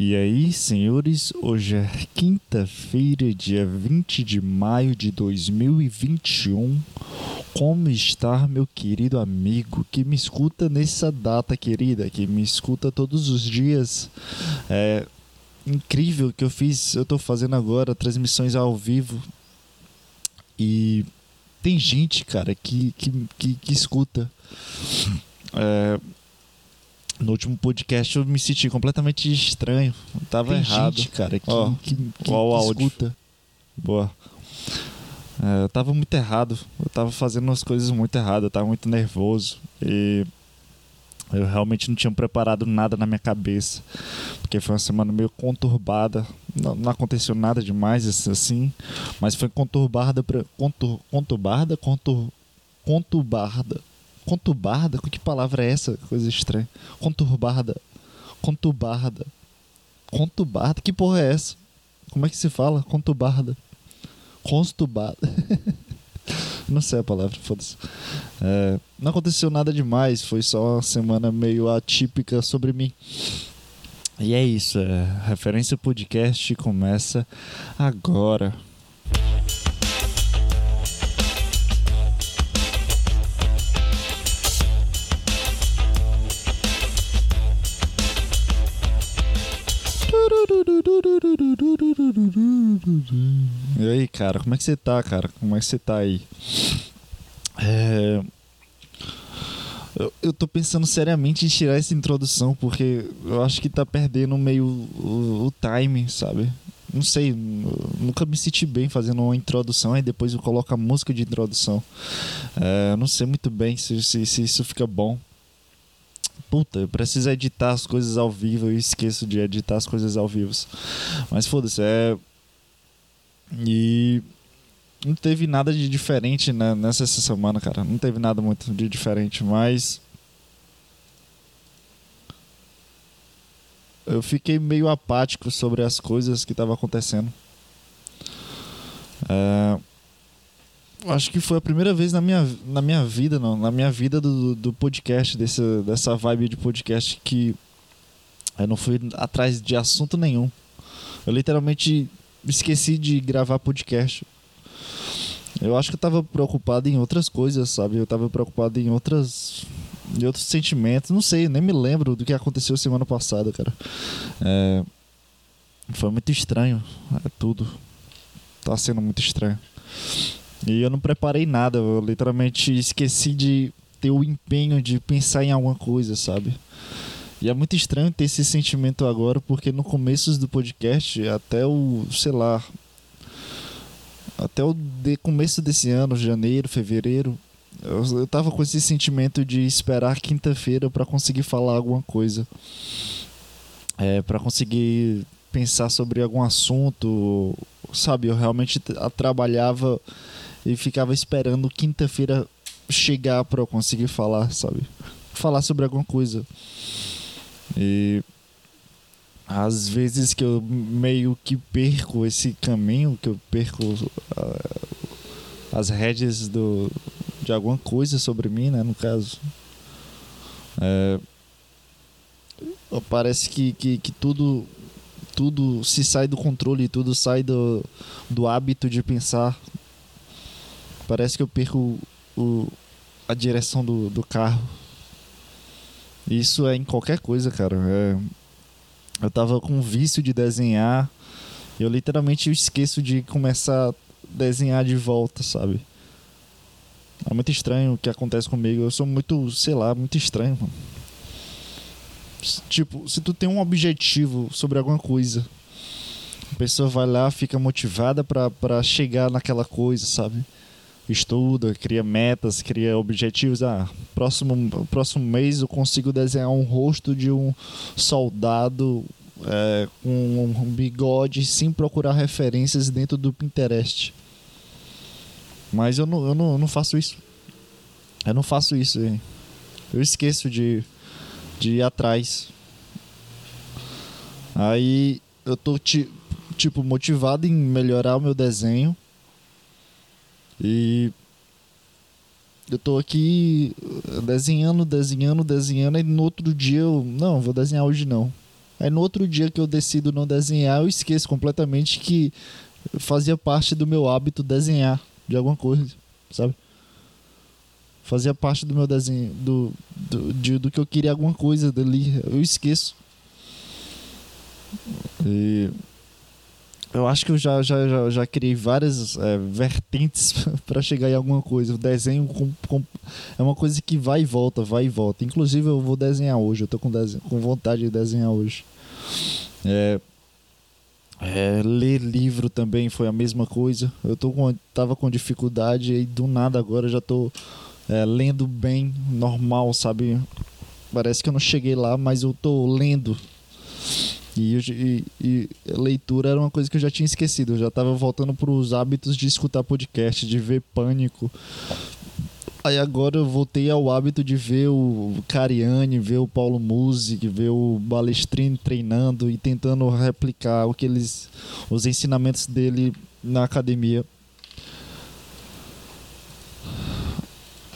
E aí, senhores, hoje é quinta-feira, dia 20 de maio de 2021. Como está meu querido amigo que me escuta nessa data querida, que me escuta todos os dias? É incrível que eu fiz, eu tô fazendo agora transmissões ao vivo e tem gente, cara, que, que, que, que escuta. É, no último podcast eu me senti completamente estranho. Eu tava Tem errado. gente, cara, que, Ó, que, que, ó que áudio. escuta. Boa. É, eu tava muito errado. Eu tava fazendo as coisas muito erradas. Eu tava muito nervoso. E eu realmente não tinha preparado nada na minha cabeça. Porque foi uma semana meio conturbada. Não, não aconteceu nada demais assim. Mas foi conturbada. Pra, contur, conturbada? Contur, conturbada. Conturbada? Que palavra é essa? Coisa estranha. Conturbada. Conturbada. Conturbada? Que porra é essa? Como é que se fala? Conturbada. Constubada. não sei a palavra, foda-se. É, não aconteceu nada demais, foi só uma semana meio atípica sobre mim. E é isso, é, referência podcast começa agora. E aí, cara, como é que você tá, cara? Como é que você tá aí? É... Eu, eu tô pensando seriamente em tirar essa introdução, porque eu acho que tá perdendo meio o, o time, sabe? Não sei, nunca me senti bem fazendo uma introdução e depois eu coloco a música de introdução. É, não sei muito bem se, se, se isso fica bom. Puta, eu preciso editar as coisas ao vivo, eu esqueço de editar as coisas ao vivo. Mas foda-se, é. E não teve nada de diferente né, nessa semana, cara. Não teve nada muito de diferente, mas. Eu fiquei meio apático sobre as coisas que estavam acontecendo. É, acho que foi a primeira vez na minha, na minha vida, não, na minha vida do, do podcast, desse, dessa vibe de podcast, que eu não fui atrás de assunto nenhum. Eu literalmente esqueci de gravar podcast. Eu acho que eu tava preocupado em outras coisas, sabe? Eu tava preocupado em outras. em outros sentimentos. Não sei, nem me lembro do que aconteceu semana passada, cara. É, Foi muito estranho. É tudo. Tá sendo muito estranho. E eu não preparei nada. Eu literalmente esqueci de ter o empenho de pensar em alguma coisa, sabe? E é muito estranho ter esse sentimento agora, porque no começo do podcast, até o, sei lá, até o de começo desse ano, janeiro, fevereiro, eu, eu tava com esse sentimento de esperar quinta-feira para conseguir falar alguma coisa. É, para conseguir pensar sobre algum assunto, sabe? Eu realmente tra- trabalhava e ficava esperando quinta-feira chegar para eu conseguir falar, sabe? Falar sobre alguma coisa. E às vezes que eu meio que perco esse caminho, que eu perco ah, as rédeas do, de alguma coisa sobre mim, né? No caso. É, parece que, que, que tudo tudo se sai do controle, tudo sai do, do hábito de pensar. Parece que eu perco o, a direção do, do carro. Isso é em qualquer coisa, cara. É, eu tava com vício de desenhar. Eu literalmente esqueço de começar a desenhar de volta, sabe? É muito estranho o que acontece comigo. Eu sou muito, sei lá, muito estranho, mano. Tipo, se tu tem um objetivo sobre alguma coisa, a pessoa vai lá, fica motivada pra chegar naquela coisa, sabe? Estuda, cria metas, cria objetivos. Ah, próximo, próximo mês eu consigo desenhar um rosto de um soldado é, com um bigode sem procurar referências dentro do Pinterest. Mas eu não, eu não, eu não faço isso. Eu não faço isso. Eu esqueço de, de ir atrás. Aí eu tô ti- tipo motivado em melhorar o meu desenho. E eu tô aqui desenhando, desenhando, desenhando e no outro dia eu não, vou desenhar hoje não. Aí no outro dia que eu decido não desenhar, eu esqueço completamente que fazia parte do meu hábito desenhar de alguma coisa, sabe? Fazia parte do meu desenho, do, do, de, do que eu queria alguma coisa dali. Eu esqueço. E eu acho que eu já, já, já, já criei várias é, vertentes para chegar em alguma coisa. O desenho com, com, é uma coisa que vai e volta, vai e volta. Inclusive, eu vou desenhar hoje. Eu tô com, desenho, com vontade de desenhar hoje. É, é, ler livro também foi a mesma coisa. Eu tô com, tava com dificuldade e do nada agora já tô é, lendo bem, normal, sabe? Parece que eu não cheguei lá, mas eu tô lendo e, e, e, leitura era uma coisa que eu já tinha esquecido. Eu já estava voltando para os hábitos de escutar podcast, de ver Pânico. Aí agora eu voltei ao hábito de ver o Cariani, ver o Paulo Music, ver o Balestrini treinando e tentando replicar o que eles, os ensinamentos dele na academia.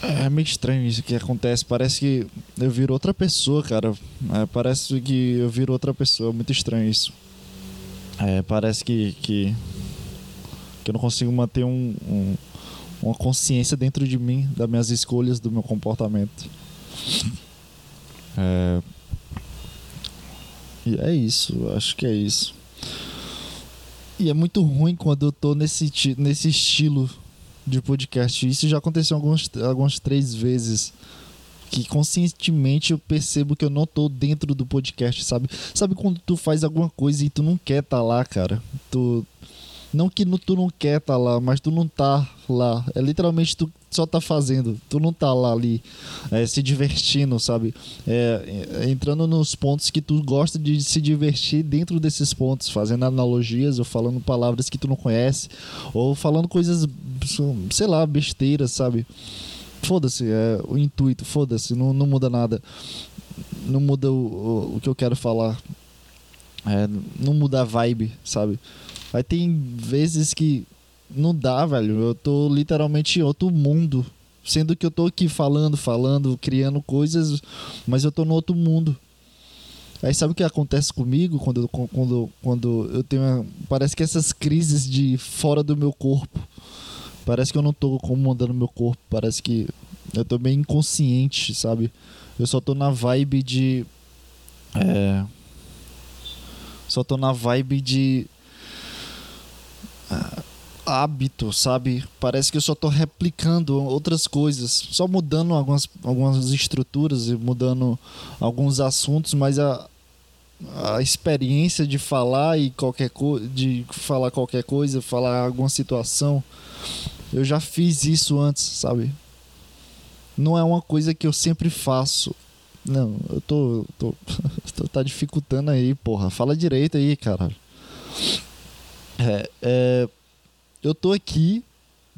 É meio estranho isso que acontece. Parece que eu viro outra pessoa, cara. É, parece que eu viro outra pessoa. É muito estranho isso. É, parece que, que, que eu não consigo manter um, um, uma consciência dentro de mim, das minhas escolhas, do meu comportamento. É, e é isso, acho que é isso. E é muito ruim quando eu tô nesse, nesse estilo de podcast. Isso já aconteceu algumas, algumas três vezes. Que conscientemente eu percebo que eu não tô dentro do podcast, sabe? Sabe quando tu faz alguma coisa e tu não quer tá lá, cara? Tu. Não que tu não quer tá lá, mas tu não tá lá. É literalmente tu só tá fazendo. Tu não tá lá ali é, se divertindo, sabe? É, é, entrando nos pontos que tu gosta de se divertir dentro desses pontos, fazendo analogias ou falando palavras que tu não conhece, ou falando coisas, sei lá, besteiras, sabe? Foda-se, é o intuito, foda-se, não, não muda nada. Não muda o, o, o que eu quero falar. É, não muda a vibe, sabe? Aí tem vezes que não dá, velho. Eu tô literalmente em outro mundo. Sendo que eu tô aqui falando, falando, criando coisas, mas eu tô no outro mundo. Aí sabe o que acontece comigo quando, quando, quando eu tenho. Parece que essas crises de fora do meu corpo. Parece que eu não tô comandando meu corpo. Parece que eu tô bem inconsciente, sabe? Eu só tô na vibe de. É. Só tô na vibe de. Ah, hábito, sabe? Parece que eu só tô replicando outras coisas, só mudando algumas, algumas estruturas e mudando alguns assuntos, mas a, a experiência de falar e qualquer coisa, de falar qualquer coisa, falar alguma situação, eu já fiz isso antes, sabe? Não é uma coisa que eu sempre faço. Não, eu tô, tô, tá dificultando aí, porra. Fala direito aí, cara. É, é eu tô aqui,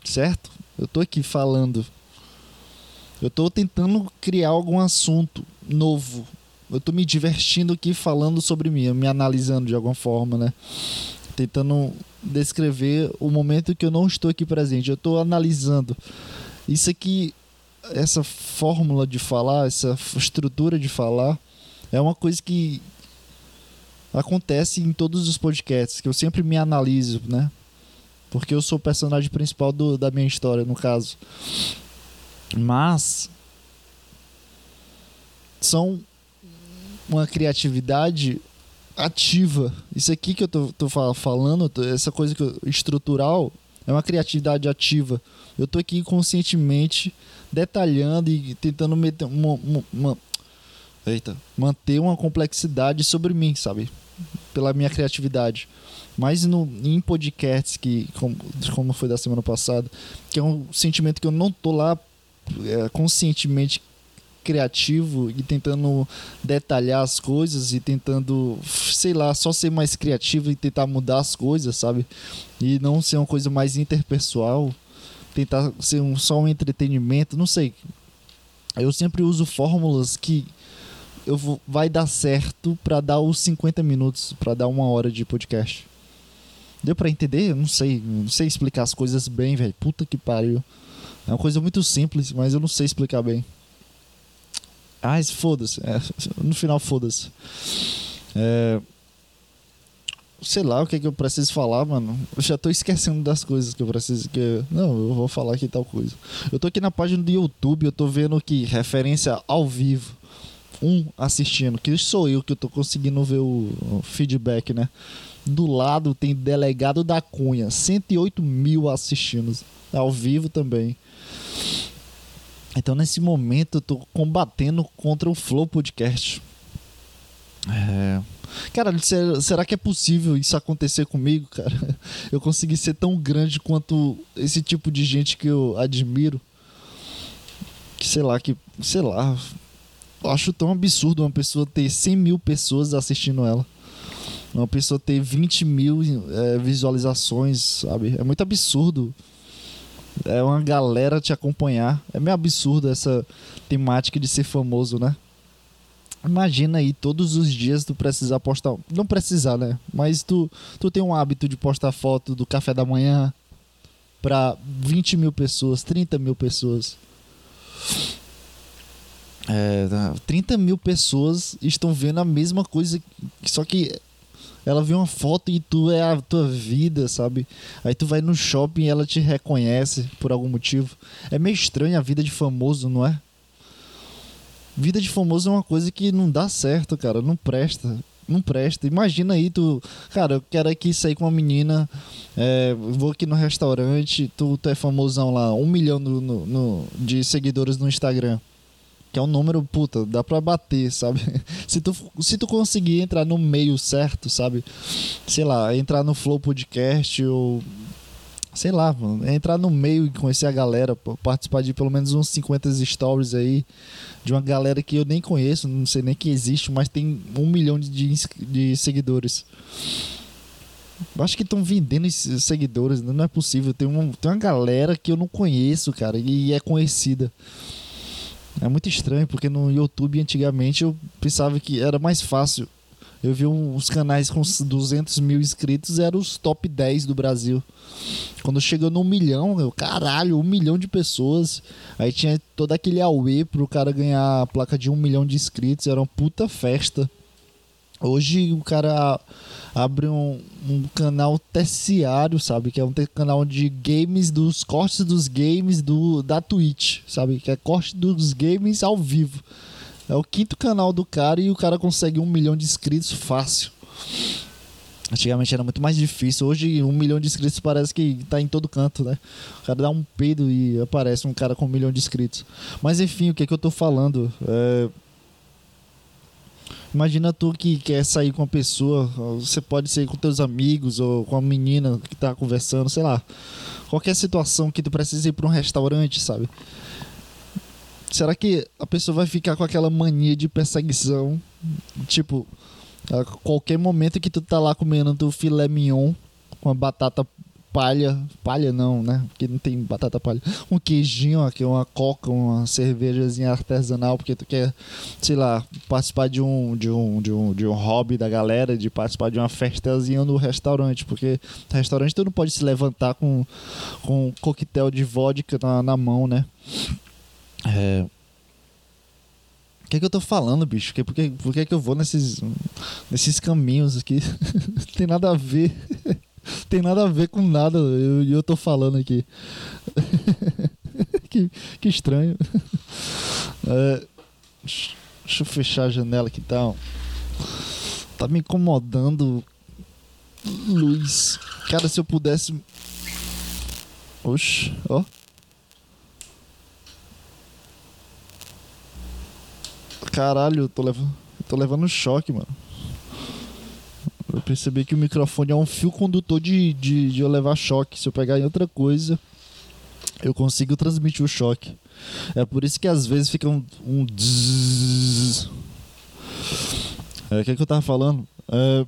certo? Eu tô aqui falando. Eu tô tentando criar algum assunto novo. Eu tô me divertindo aqui falando sobre mim, me analisando de alguma forma, né? Tentando descrever o momento que eu não estou aqui presente. Eu tô analisando. Isso aqui, essa fórmula de falar, essa estrutura de falar, é uma coisa que acontece em todos os podcasts, que eu sempre me analiso, né? Porque eu sou o personagem principal do, da minha história, no caso. Mas são uma criatividade ativa. Isso aqui que eu tô, tô falando, essa coisa eu, estrutural, é uma criatividade ativa. Eu tô aqui conscientemente detalhando e tentando meter uma, uma, uma, eita, manter uma complexidade sobre mim, sabe? Pela minha criatividade. Mas no, em podcasts, que, como, como foi da semana passada, que é um sentimento que eu não tô lá é, conscientemente criativo e tentando detalhar as coisas e tentando, sei lá, só ser mais criativo e tentar mudar as coisas, sabe? E não ser uma coisa mais interpessoal, tentar ser um, só um entretenimento, não sei. Eu sempre uso fórmulas que eu vou, vai dar certo para dar os 50 minutos, para dar uma hora de podcast. Deu para entender? Eu não sei. Não sei explicar as coisas bem, velho. Puta que pariu. É uma coisa muito simples, mas eu não sei explicar bem. Ah, foda-se. É, no final, foda-se. É, sei lá o que, é que eu preciso falar, mano. Eu já tô esquecendo das coisas que eu preciso. Que... Não, eu vou falar aqui tal coisa. Eu tô aqui na página do YouTube, eu tô vendo que referência ao vivo. Um assistindo, que sou eu que eu tô conseguindo ver o feedback, né? Do lado tem delegado da Cunha, 108 mil assistindo ao vivo também. Então nesse momento eu tô combatendo contra o Flow Podcast. É, Cara, será que é possível isso acontecer comigo, cara? Eu conseguir ser tão grande quanto esse tipo de gente que eu admiro. Que sei lá, que. Sei lá. Eu acho tão absurdo uma pessoa ter 100 mil pessoas assistindo ela. Uma pessoa ter 20 mil é, visualizações, sabe? É muito absurdo. É uma galera te acompanhar. É meio absurdo essa temática de ser famoso, né? Imagina aí todos os dias tu precisar postar. Não precisar, né? Mas tu, tu tem um hábito de postar foto do café da manhã para 20 mil pessoas, 30 mil pessoas. É, 30 mil pessoas estão vendo a mesma coisa, só que ela vê uma foto e tu é a tua vida, sabe? Aí tu vai no shopping e ela te reconhece por algum motivo. É meio estranho a vida de famoso, não é? Vida de famoso é uma coisa que não dá certo, cara. Não presta. Não presta. Imagina aí, tu. Cara, eu quero aqui sair com uma menina. É, vou aqui no restaurante. Tu, tu é famosão lá. Um milhão no, no, no, de seguidores no Instagram. Que é um número, puta, dá pra bater, sabe? se, tu, se tu conseguir entrar no meio certo, sabe? Sei lá, entrar no Flow Podcast ou sei lá, mano, entrar no meio e conhecer a galera, participar de pelo menos uns 50 stories aí, de uma galera que eu nem conheço, não sei nem que existe, mas tem um milhão de, de seguidores. Acho que estão vendendo esses seguidores, não é possível. Tem, um, tem uma galera que eu não conheço, cara, e é conhecida. É muito estranho, porque no YouTube antigamente eu pensava que era mais fácil. Eu vi uns canais com 200 mil inscritos, eram os top 10 do Brasil. Quando chegou no milhão, eu, caralho, um milhão de pessoas. Aí tinha todo aquele auê pro cara ganhar a placa de um milhão de inscritos. Era uma puta festa. Hoje o cara abre um, um canal terciário, sabe? Que é um canal de games, dos cortes dos games do, da Twitch, sabe? Que é corte dos games ao vivo. É o quinto canal do cara e o cara consegue um milhão de inscritos fácil. Antigamente era muito mais difícil. Hoje, um milhão de inscritos parece que tá em todo canto, né? O cara dá um peido e aparece um cara com um milhão de inscritos. Mas enfim, o que é que eu tô falando? É... Imagina tu que quer sair com uma pessoa, você pode sair com teus amigos ou com a menina que tá conversando, sei lá. Qualquer situação que tu precisa ir para um restaurante, sabe? Será que a pessoa vai ficar com aquela mania de perseguição? Tipo, a qualquer momento que tu tá lá comendo teu filé mignon com a batata palha, palha não, né? Porque não tem batata palha. Um queijinho aqui, uma coca, uma cervejazinha artesanal, porque tu quer, sei lá, participar de um de um de um, de um hobby da galera, de participar de uma festazinha no restaurante, porque no restaurante tu não pode se levantar com com um coquetel de vodka na, na mão, né? É, o que, é que eu tô falando, bicho? Por que, por que, que eu vou nesses, nesses caminhos aqui? Tem nada a ver. Tem nada a ver com nada. E eu, eu tô falando aqui. que, que estranho. É, deixa eu fechar a janela aqui tal. Tá, tá me incomodando. Luz. Cara, se eu pudesse. Oxe, ó. Caralho, eu tô levando, tô levando choque, mano. Eu percebi que o microfone é um fio condutor de, de, de eu levar choque. Se eu pegar em outra coisa, eu consigo transmitir o choque. É por isso que às vezes fica um. um é, o que, é que eu tava falando? É,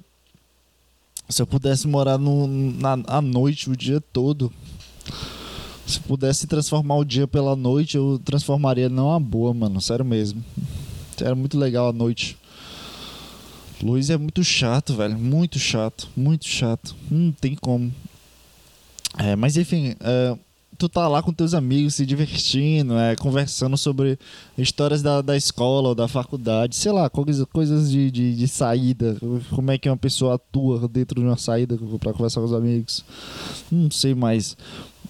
se eu pudesse morar no, na, à noite o dia todo, se pudesse transformar o dia pela noite, eu transformaria numa boa, mano. Sério mesmo. Era muito legal a noite. Luz é muito chato, velho. Muito chato. Muito chato. Não tem como. É, mas enfim, é, tu tá lá com teus amigos se divertindo, é, conversando sobre histórias da, da escola ou da faculdade, sei lá, coisas, coisas de, de, de saída, como é que uma pessoa atua dentro de uma saída para conversar com os amigos. Não sei mais.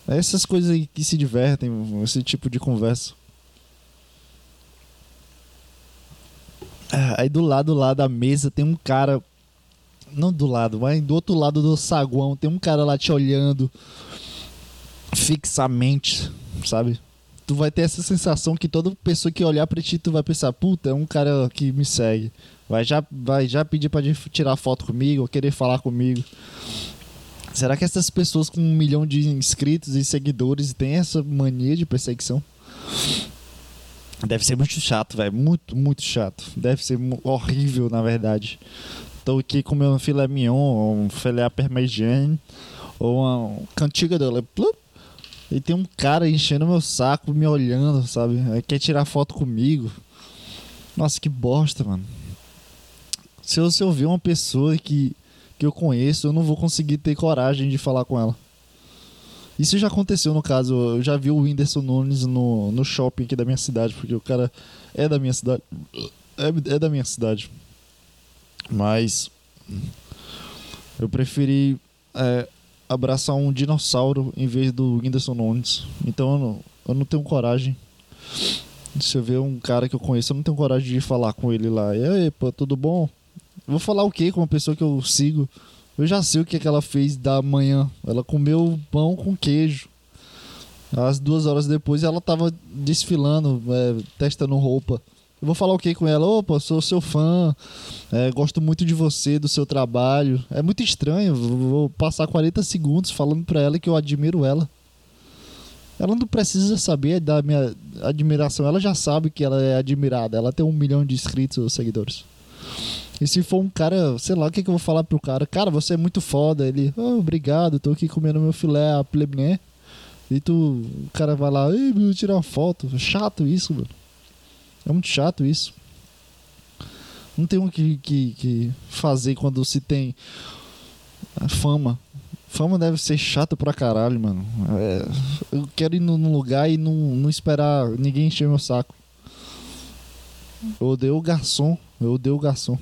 Essas coisas aí que se divertem, esse tipo de conversa. Aí do lado lá da mesa tem um cara. Não do lado, mas do outro lado do saguão tem um cara lá te olhando fixamente, sabe? Tu vai ter essa sensação que toda pessoa que olhar pra ti, tu vai pensar, puta, é um cara que me segue. Vai já, vai já pedir pra tirar foto comigo, ou querer falar comigo. Será que essas pessoas com um milhão de inscritos e seguidores têm essa mania de perseguição? Deve ser muito chato, velho. Muito, muito chato. Deve ser horrível, na verdade. Tô aqui com meu filé mignon, um filé parmesan, ou uma cantiga dela. E tem um cara enchendo meu saco, me olhando, sabe? Quer tirar foto comigo. Nossa, que bosta, mano. Se eu, se eu ver uma pessoa que, que eu conheço, eu não vou conseguir ter coragem de falar com ela. Isso já aconteceu no caso. Eu já vi o Whindersson Nunes no, no shopping aqui da minha cidade, porque o cara é da minha cidade. É, é da minha cidade. Mas. Eu preferi é, abraçar um dinossauro em vez do Whindersson Nunes. Então eu não, eu não tenho coragem. Se eu ver um cara que eu conheço, eu não tenho coragem de falar com ele lá. E aí, pô, tudo bom? vou falar o que com uma pessoa que eu sigo? Eu já sei o que, é que ela fez da manhã. Ela comeu pão com queijo. Às duas horas depois ela tava desfilando, é, testando roupa. Eu vou falar o que com ela? Opa, sou seu fã, é, gosto muito de você, do seu trabalho. É muito estranho, vou passar 40 segundos falando pra ela que eu admiro ela. Ela não precisa saber da minha admiração, ela já sabe que ela é admirada. Ela tem um milhão de inscritos ou seguidores. E se for um cara, sei lá, o que, que eu vou falar pro cara? Cara, você é muito foda. Ele, oh, obrigado, tô aqui comendo meu filé a plebné. E tu, o cara vai lá, ei, meu, tirar uma foto. Chato isso, mano. É muito chato isso. Não tem o que, que, que fazer quando se tem fama. Fama deve ser chato pra caralho, mano. É, eu quero ir num lugar e não, não esperar ninguém encher meu saco. Eu odeio o garçom. Eu odeio o garçom.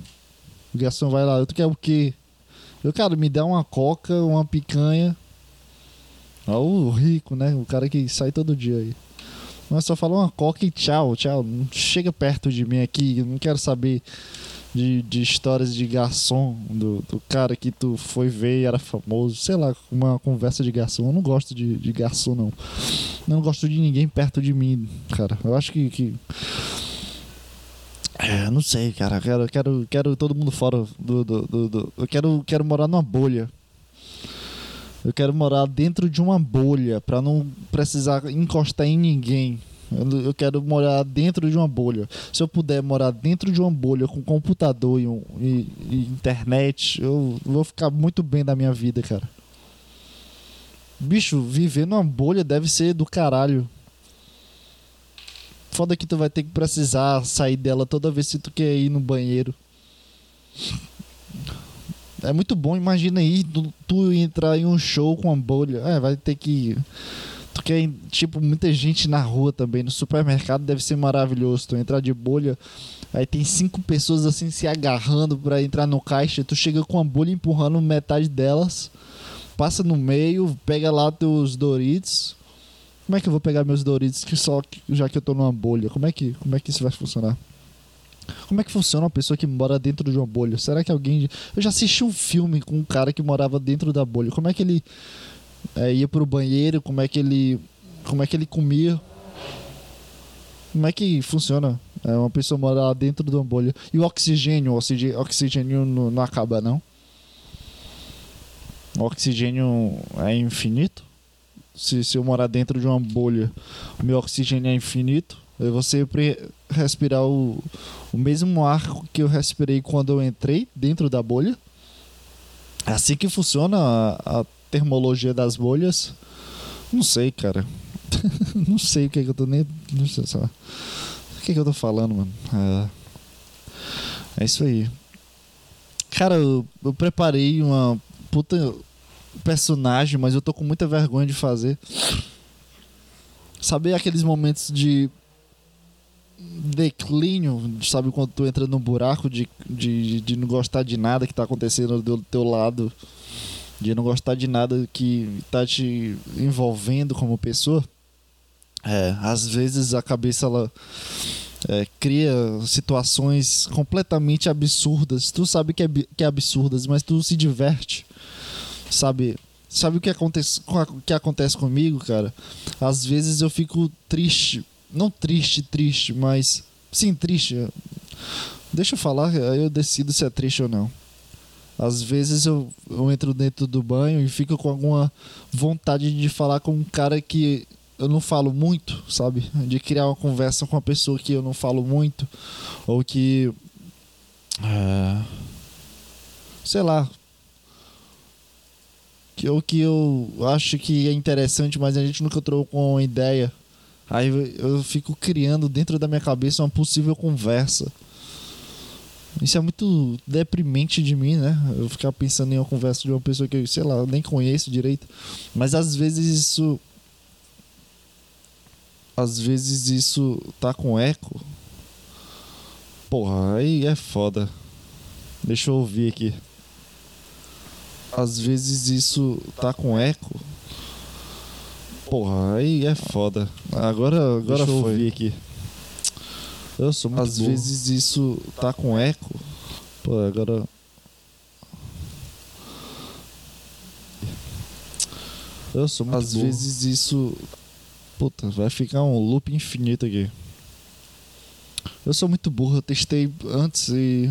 O garçom vai lá, tu quer o quê? Eu, cara, me dá uma coca, uma picanha. Ó, o rico, né? O cara que sai todo dia aí. Mas só fala uma coca e tchau, tchau. Não chega perto de mim aqui. Eu não quero saber de, de histórias de garçom, do, do cara que tu foi ver e era famoso. Sei lá, uma conversa de garçom. Eu não gosto de, de garçom, não. Não gosto de ninguém perto de mim, cara. Eu acho que, que é, não sei, cara. Quero, quero, quero todo mundo fora do, do, do, do, Eu quero, quero morar numa bolha. Eu quero morar dentro de uma bolha para não precisar encostar em ninguém. Eu, eu, quero morar dentro de uma bolha. Se eu puder morar dentro de uma bolha com computador e, e, e internet, eu vou ficar muito bem da minha vida, cara. Bicho, viver numa bolha deve ser do caralho. Foda que tu vai ter que precisar sair dela toda vez que tu quer ir no banheiro. É muito bom, imagina aí tu, tu entrar em um show com uma bolha. É, vai ter que. Tu quer, tipo, muita gente na rua também. No supermercado deve ser maravilhoso. Tu entrar de bolha, aí tem cinco pessoas assim se agarrando para entrar no caixa. Tu chega com a bolha empurrando metade delas, passa no meio, pega lá teus Doritos como é que eu vou pegar meus Doritos que só já que eu tô numa bolha? Como é que, como é que isso vai funcionar? Como é que funciona uma pessoa que mora dentro de uma bolha? Será que alguém. Eu já assisti um filme com um cara que morava dentro da bolha. Como é que ele é, ia pro banheiro? Como é que ele. Como é que ele comia? Como é que funciona? É uma pessoa morar dentro de uma bolha. E o oxigênio? O oxigênio, não, não acaba, não? O oxigênio é infinito? Se, se eu morar dentro de uma bolha, o meu oxigênio é infinito, eu vou sempre respirar o, o mesmo ar que eu respirei quando eu entrei dentro da bolha. É assim que funciona a, a termologia das bolhas. Não sei, cara. não sei o que, é que eu tô nem. Não sei, só. O que, é que eu tô falando, mano? É, é isso aí. Cara, eu, eu preparei uma puta personagem, mas eu tô com muita vergonha de fazer. Sabe aqueles momentos de declínio, sabe quando tu entra num buraco de, de, de não gostar de nada que tá acontecendo do teu lado, de não gostar de nada que tá te envolvendo como pessoa? É, às vezes a cabeça ela é, cria situações completamente absurdas. Tu sabe que é, que é absurdas, mas tu se diverte. Sabe? Sabe o que acontece, o que acontece comigo, cara? Às vezes eu fico triste. Não triste, triste, mas. Sim, triste. Deixa eu falar, aí eu decido se é triste ou não. Às vezes eu, eu entro dentro do banho e fico com alguma vontade de falar com um cara que eu não falo muito, sabe? De criar uma conversa com uma pessoa que eu não falo muito. Ou que. É, sei lá. Que, ou que eu acho que é interessante, mas a gente nunca trocou uma ideia. Aí eu fico criando dentro da minha cabeça uma possível conversa. Isso é muito deprimente de mim, né? Eu ficar pensando em uma conversa de uma pessoa que eu, sei lá, nem conheço direito. Mas às vezes isso às vezes isso tá com eco. Porra, aí é foda. Deixa eu ouvir aqui. Às vezes isso tá com eco. Porra, aí é foda. Agora, agora Deixa eu foi. ouvir aqui. Eu sou muito Às vezes isso tá com eco. Pô, agora. Eu sou muito Às vezes isso Puta, vai ficar um loop infinito aqui. Eu sou muito burro, eu testei antes e.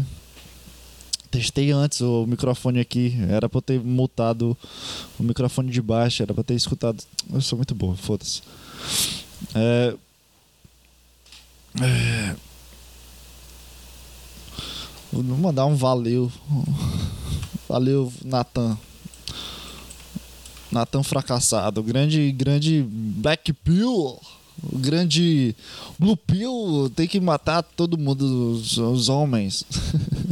Testei antes o microfone aqui. Era pra eu ter mutado o microfone de baixo, era pra ter escutado. Eu sou muito burro, foda-se. É... é... Vou mandar um valeu. Valeu, Natan. Natan fracassado, grande grande Black Pill, o grande Blue Pill tem que matar todo mundo, os, os homens.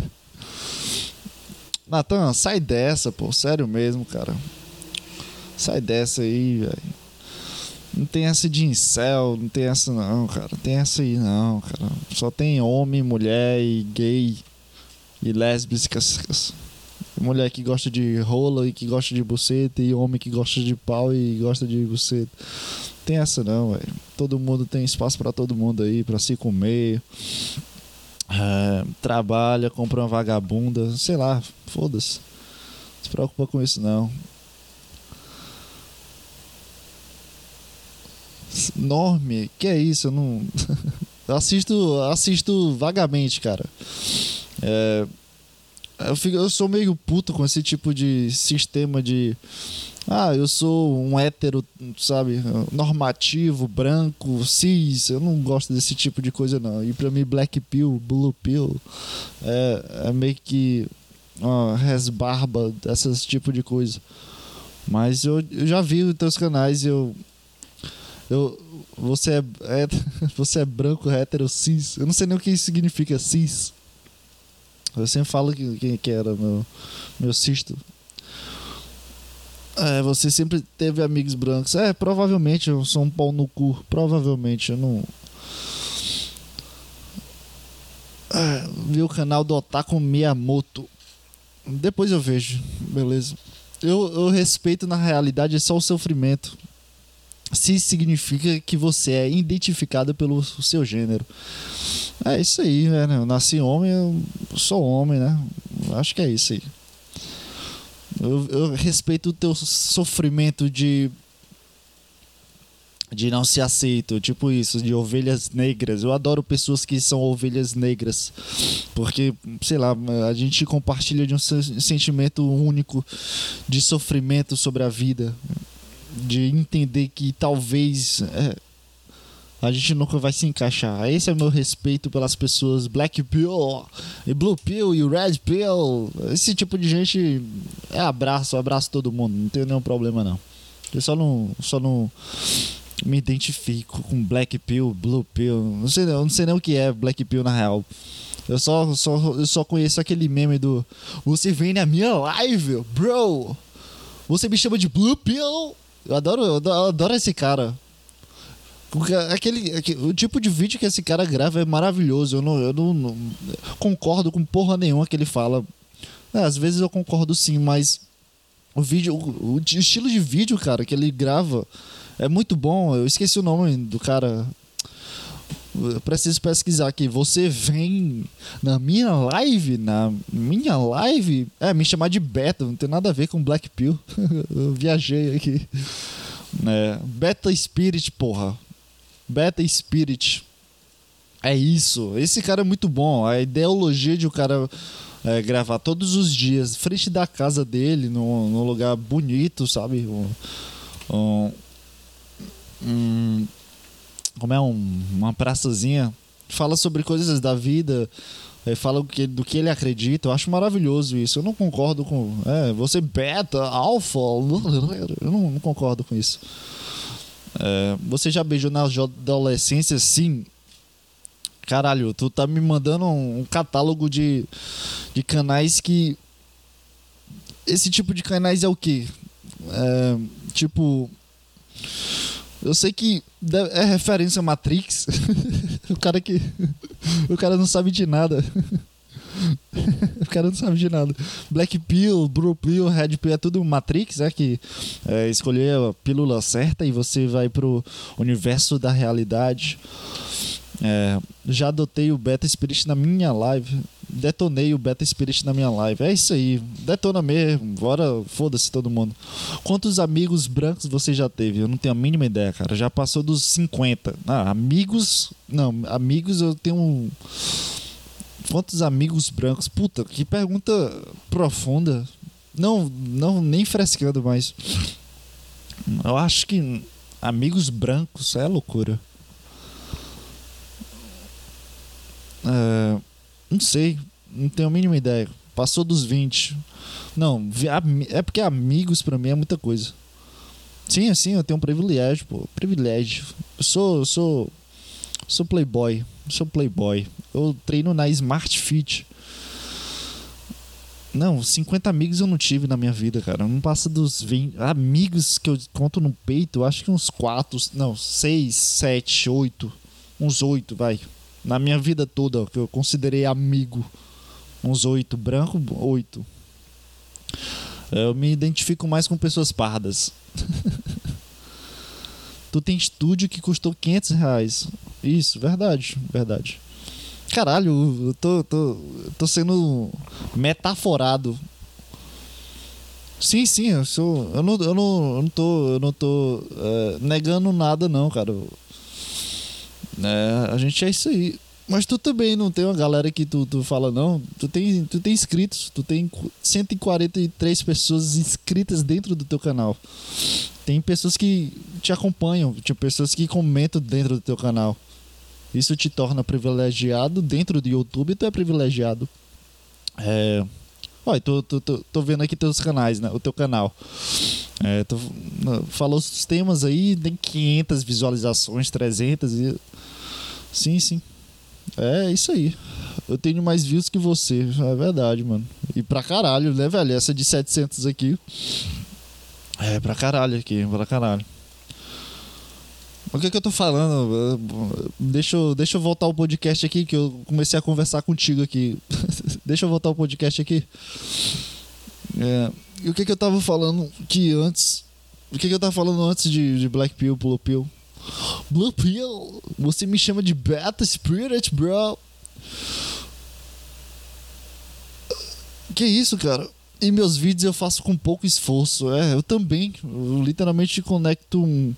Natan, sai dessa, pô, sério mesmo, cara. Sai dessa aí, velho. Não tem essa de incel, não tem essa não, cara. Não tem essa aí não, cara. Só tem homem, mulher e gay e lésbicas. Mulher que gosta de rola e que gosta de buceta, e homem que gosta de pau e gosta de buceta. Tem essa não, velho. Todo mundo tem espaço para todo mundo aí, para se comer. É, trabalha, compra uma vagabunda, sei lá, foda-se. Não se preocupa com isso não. Norme, que é isso? Eu não. assisto, assisto vagamente, cara. É, eu, fico, eu sou meio puto com esse tipo de sistema de. Ah, eu sou um hétero, sabe? Normativo, branco, cis. Eu não gosto desse tipo de coisa, não. E pra mim, Black Pill, Blue Pill é, é meio que uma resbarba desse tipo de coisa. Mas eu, eu já vi os teus canais eu. Eu, você é, é, você é branco, hétero, cis. Eu não sei nem o que isso significa cis. Eu sempre falo que, que era meu, meu cisto. É, você sempre teve amigos brancos. É, provavelmente eu sou um pau no cu. Provavelmente eu não. É, vi o canal do Otaku Miyamoto. Depois eu vejo, beleza. Eu, eu respeito na realidade só o sofrimento se significa que você é identificado pelo seu gênero. É isso aí, né? Eu nasci homem, eu sou homem, né? Acho que é isso aí. Eu, eu respeito o teu sofrimento de de não se aceito, tipo isso, de ovelhas negras. Eu adoro pessoas que são ovelhas negras, porque, sei lá, a gente compartilha de um sentimento único de sofrimento sobre a vida de entender que talvez é, a gente nunca vai se encaixar. Esse é o meu respeito pelas pessoas Black Pill e Blue Pill e Red Pill. Esse tipo de gente é abraço, abraço todo mundo, não tenho nenhum problema não. Eu só não, só não me identifico com Black Pill, Blue Pill. Não sei, eu não sei nem o que é Black Pill na real. Eu só, só, eu só conheço aquele meme do Você vem na minha live, bro. Você me chama de Blue Pill. Eu adoro, eu adoro esse cara. Aquele, aquele, o tipo de vídeo que esse cara grava é maravilhoso. Eu não, eu não, não concordo com porra nenhuma que ele fala. É, às vezes eu concordo sim, mas o vídeo, o, o, estilo de vídeo, cara, que ele grava é muito bom. Eu esqueci o nome do cara. Eu preciso pesquisar aqui. Você vem na minha live, na minha live, é me chamar de beta, não tem nada a ver com Black Pill. eu viajei aqui. É, beta Spirit, porra. Beta Spirit. É isso. Esse cara é muito bom. A ideologia de o cara é, gravar todos os dias, frente da casa dele, num, num lugar bonito, sabe? Um, um, um, como é? Um, uma praçazinha. Fala sobre coisas da vida. É, fala do que, do que ele acredita. Eu acho maravilhoso isso. Eu não concordo com. É, você beta, alfa. Eu não, não concordo com isso. É, você já beijou na adolescência? Sim. Caralho, tu tá me mandando um, catálogo de, de canais que. Esse tipo de canais é o quê? É, tipo. Eu sei que é referência Matrix. o cara que. O cara não sabe de nada. o cara não sabe de nada. Black Pill, Blue Pill, Red Pill é tudo Matrix, é que é, escolher a pílula certa e você vai pro universo da realidade. É, já adotei o Beta Spirit na minha live. Detonei o Beta Spirit na minha live. É isso aí. Detona mesmo. Bora, foda-se todo mundo. Quantos amigos brancos você já teve? Eu não tenho a mínima ideia, cara. Já passou dos 50. Ah, amigos. Não, amigos eu tenho. Quantos amigos brancos? Puta, que pergunta profunda. Não, não, nem frescando mais. Eu acho que amigos brancos é loucura. É, não sei, não tenho a mínima ideia. Passou dos 20. Não, é porque amigos para mim é muita coisa. Sim, assim, eu tenho um privilégio, pô. Privilégio. Eu sou, eu sou, sou playboy. Sou playboy. Eu treino na Smart Fit. Não, 50 amigos eu não tive na minha vida, cara. Não passa dos 20. Amigos que eu conto no peito, acho que uns 4, não, 6, 7, 8. Uns 8, vai. Na minha vida toda, que eu considerei amigo. Uns 8. Branco, 8. Eu me identifico mais com pessoas pardas. tu tem estúdio que custou 500 reais. Isso, verdade, verdade. Caralho, eu tô, tô, tô sendo metaforado. Sim, sim, eu sou. Eu não, eu não, eu não tô, eu não tô uh, negando nada, não, cara. É, a gente é isso aí. Mas tu também não tem uma galera que tu, tu fala, não. Tu tem, tu tem inscritos, tu tem 143 pessoas inscritas dentro do teu canal. Tem pessoas que te acompanham, tem pessoas que comentam dentro do teu canal. Isso te torna privilegiado dentro do YouTube, tu é privilegiado. É. Olha, tô, tô, tô, tô, vendo aqui teus canais, né? O teu canal. É, tu falou os temas aí, tem 500 visualizações, 300 e... Sim, sim. É isso aí. Eu tenho mais views que você, é verdade, mano. E pra caralho, né, velho? Essa de 700 aqui. É, pra caralho aqui, pra caralho. O que, que eu tô falando? Deixa eu, deixa eu voltar o podcast aqui, que eu comecei a conversar contigo aqui. deixa eu voltar o podcast aqui. É, e o que, que eu tava falando que antes. O que, que eu tava falando antes de, de Black Pill, Blue Pill? Blue Pill, você me chama de Beta Spirit, bro. Que isso, cara? E meus vídeos eu faço com pouco esforço. É, eu também. Eu literalmente conecto um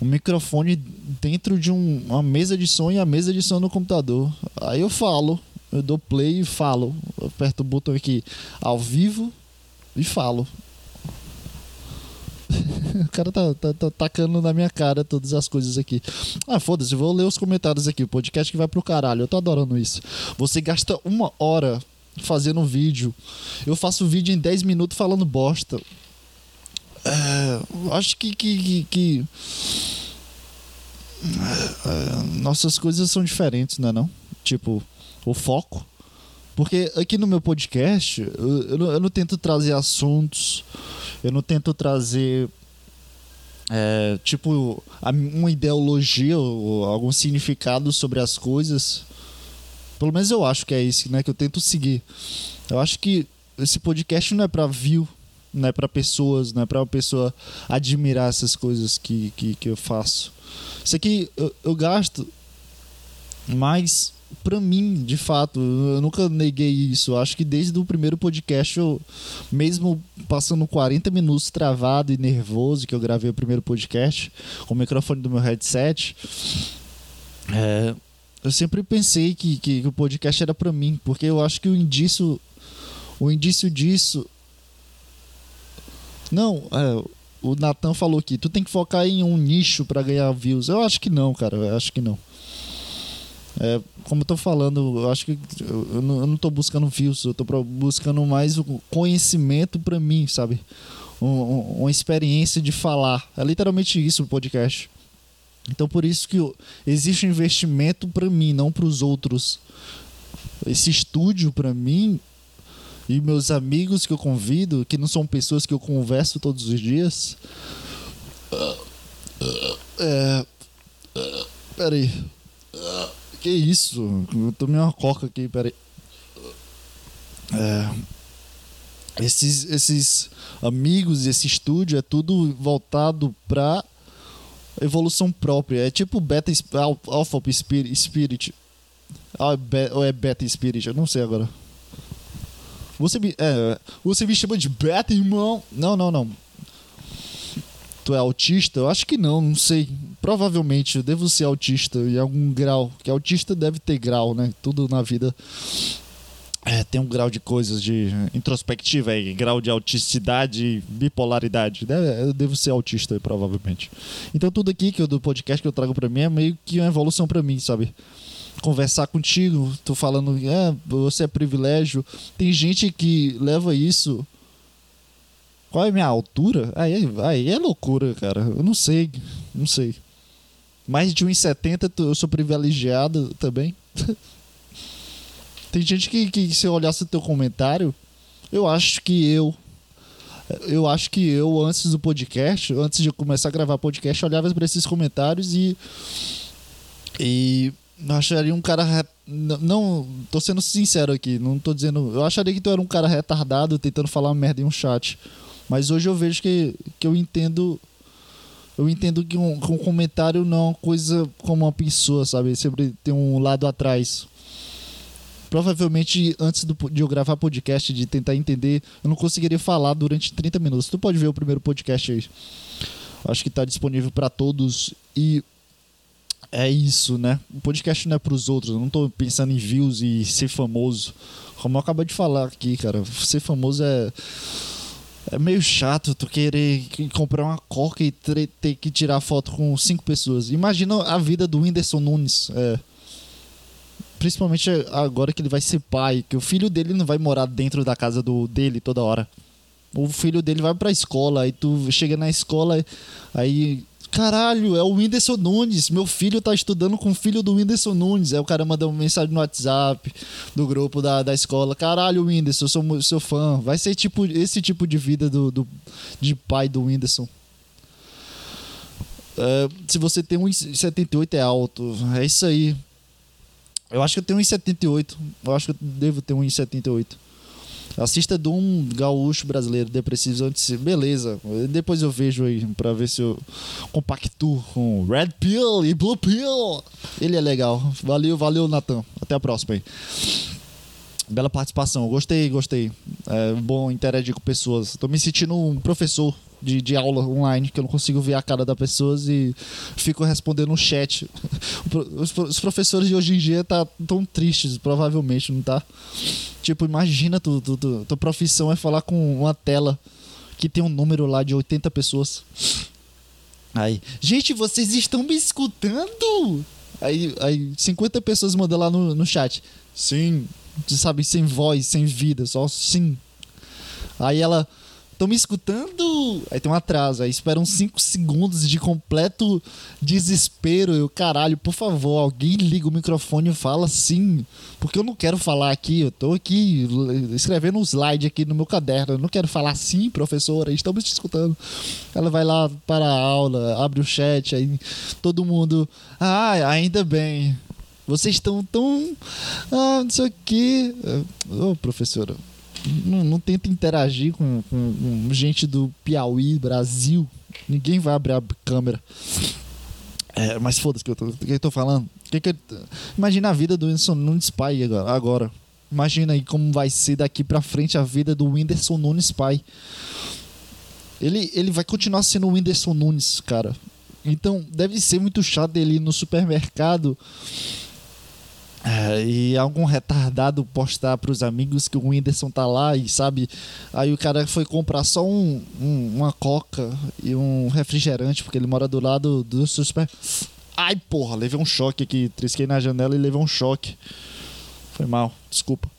um microfone dentro de um, uma mesa de som e a mesa de som no computador. Aí eu falo, eu dou play e falo. Eu aperto o botão aqui ao vivo e falo. o cara tá, tá, tá, tacando na minha cara todas as coisas aqui. Ah, foda-se, vou ler os comentários aqui. O podcast que vai pro caralho. Eu tô adorando isso. Você gasta uma hora fazendo um vídeo. Eu faço vídeo em 10 minutos falando bosta. É, acho que, que, que, que é, nossas coisas são diferentes, né? Não? Tipo, o foco. Porque aqui no meu podcast, eu, eu, não, eu não tento trazer assuntos, eu não tento trazer é, tipo, uma ideologia ou algum significado sobre as coisas. Pelo menos eu acho que é isso, né? Que eu tento seguir. Eu acho que esse podcast não é para view, não é para pessoas, não é para uma pessoa admirar essas coisas que, que, que eu faço. Isso aqui eu, eu gasto mais para mim, de fato, eu nunca neguei isso. Eu acho que desde o primeiro podcast, eu, mesmo passando 40 minutos travado e nervoso, que eu gravei o primeiro podcast, com o microfone do meu headset, é, eu sempre pensei que, que, que o podcast era para mim, porque eu acho que o indício, o indício disso. Não, é, o Natan falou aqui, tu tem que focar em um nicho para ganhar views. Eu acho que não, cara, eu acho que não. É, como eu tô falando, eu acho que eu não, eu não tô buscando views, eu tô buscando mais o conhecimento para mim, sabe? Um, um, uma experiência de falar. É literalmente isso o podcast. Então por isso que existe um investimento para mim, não para os outros. Esse estúdio para mim e meus amigos que eu convido, que não são pessoas que eu converso todos os dias. É, peraí. Que isso? Eu tomei uma coca aqui, peraí. É, esses, esses amigos, esse estúdio é tudo voltado pra evolução própria. É tipo Beta Alpha Spirit. Ah, ou é Beta Spirit? Eu não sei agora. Você me, é, você me chama de Beta, irmão? Não, não, não. Tu é autista? Eu acho que não, não sei. Provavelmente eu devo ser autista em algum grau. Que autista deve ter grau, né? Tudo na vida é, tem um grau de coisas de introspectiva, é, grau de autisticidade, bipolaridade. Eu devo ser autista, provavelmente. Então tudo aqui que eu, do podcast que eu trago para mim é meio que uma evolução para mim, sabe? Conversar contigo, tô falando, é, você é privilégio. Tem gente que leva isso qual é a minha altura? Aí, aí é loucura, cara. Eu não sei. Não sei. Mais de 1,70 eu sou privilegiado também. Tem gente que, que, se eu olhasse o teu comentário, eu acho que eu. Eu acho que eu, antes do podcast, antes de começar a gravar podcast, olhava para esses comentários e. E. Eu acharia um cara. Não, tô sendo sincero aqui, não tô dizendo. Eu acharia que tu era um cara retardado tentando falar merda em um chat. Mas hoje eu vejo que, que eu entendo. Eu entendo que um, que um comentário não é uma coisa como uma pessoa, sabe? Sempre tem um lado atrás. Provavelmente antes do, de eu gravar podcast, de tentar entender, eu não conseguiria falar durante 30 minutos. Tu pode ver o primeiro podcast aí. Acho que está disponível para todos e é isso, né? O podcast não é para os outros. Eu não estou pensando em views e ser famoso. Como eu acabei de falar aqui, cara, ser famoso é é meio chato tu querer comprar uma coca e ter que tirar foto com cinco pessoas. Imagina a vida do Whindersson Nunes. É. Principalmente agora que ele vai ser pai, que o filho dele não vai morar dentro da casa do dele toda hora. O filho dele vai pra escola, aí tu chega na escola, aí Caralho, é o Whindersson Nunes. Meu filho tá estudando com o filho do Whindersson Nunes. Aí o cara manda uma mensagem no WhatsApp do grupo da, da escola. Caralho, Whindersson, eu sou seu fã. Vai ser tipo esse tipo de vida do, do de pai do Whindersson. É, se você tem 1,78 é alto. É isso aí. Eu acho que eu tenho 1,78. Eu acho que eu devo ter 1,78. Assista de um gaúcho brasileiro depressivo antes. Beleza. Depois eu vejo aí pra ver se eu compactuo com Red Pill e Blue Pill. Ele é legal. Valeu, valeu, Natan. Até a próxima aí. Bela participação. Gostei, gostei. É bom interagir com pessoas. Tô me sentindo um professor de, de aula online, que eu não consigo ver a cara das pessoas e fico respondendo no chat. Os, os professores de hoje em dia tá tão tristes, provavelmente, não tá? Tipo, imagina tu, tu, tu, tua profissão é falar com uma tela que tem um número lá de 80 pessoas. Aí, gente, vocês estão me escutando? Aí, aí 50 pessoas mandam lá no, no chat. Sim. Sabe, sem voz, sem vida, só sim. Aí ela, Estão me escutando? Aí tem um atraso. Aí espera uns 5 segundos de completo desespero. Eu, caralho, por favor, alguém liga o microfone e fala sim. Porque eu não quero falar aqui. Eu tô aqui escrevendo um slide aqui no meu caderno. Eu não quero falar sim, professora. Estamos te escutando. Ela vai lá para a aula, abre o chat. Aí todo mundo. Ah, ainda bem. Vocês estão tão. Ah, não sei o quê. Ô, oh, professora, não, não tenta interagir com, com, com, gente do Piauí, Brasil. Ninguém vai abrir a câmera. É, mas foda-se que eu que eu tô falando. Que que, imagina a vida do Whindersson Nunes pai agora, agora. Imagina aí como vai ser daqui pra frente a vida do Whindersson Nunes pai. Ele, ele vai continuar sendo o Whindersson Nunes, cara. Então deve ser muito chato ele ir no supermercado é, e algum retardado postar para os amigos que o Whindersson tá lá e sabe. Aí o cara foi comprar só um, um, uma coca e um refrigerante, porque ele mora do lado do super. Ai, porra, levei um choque aqui. Trisquei na janela e levei um choque. Foi mal, desculpa.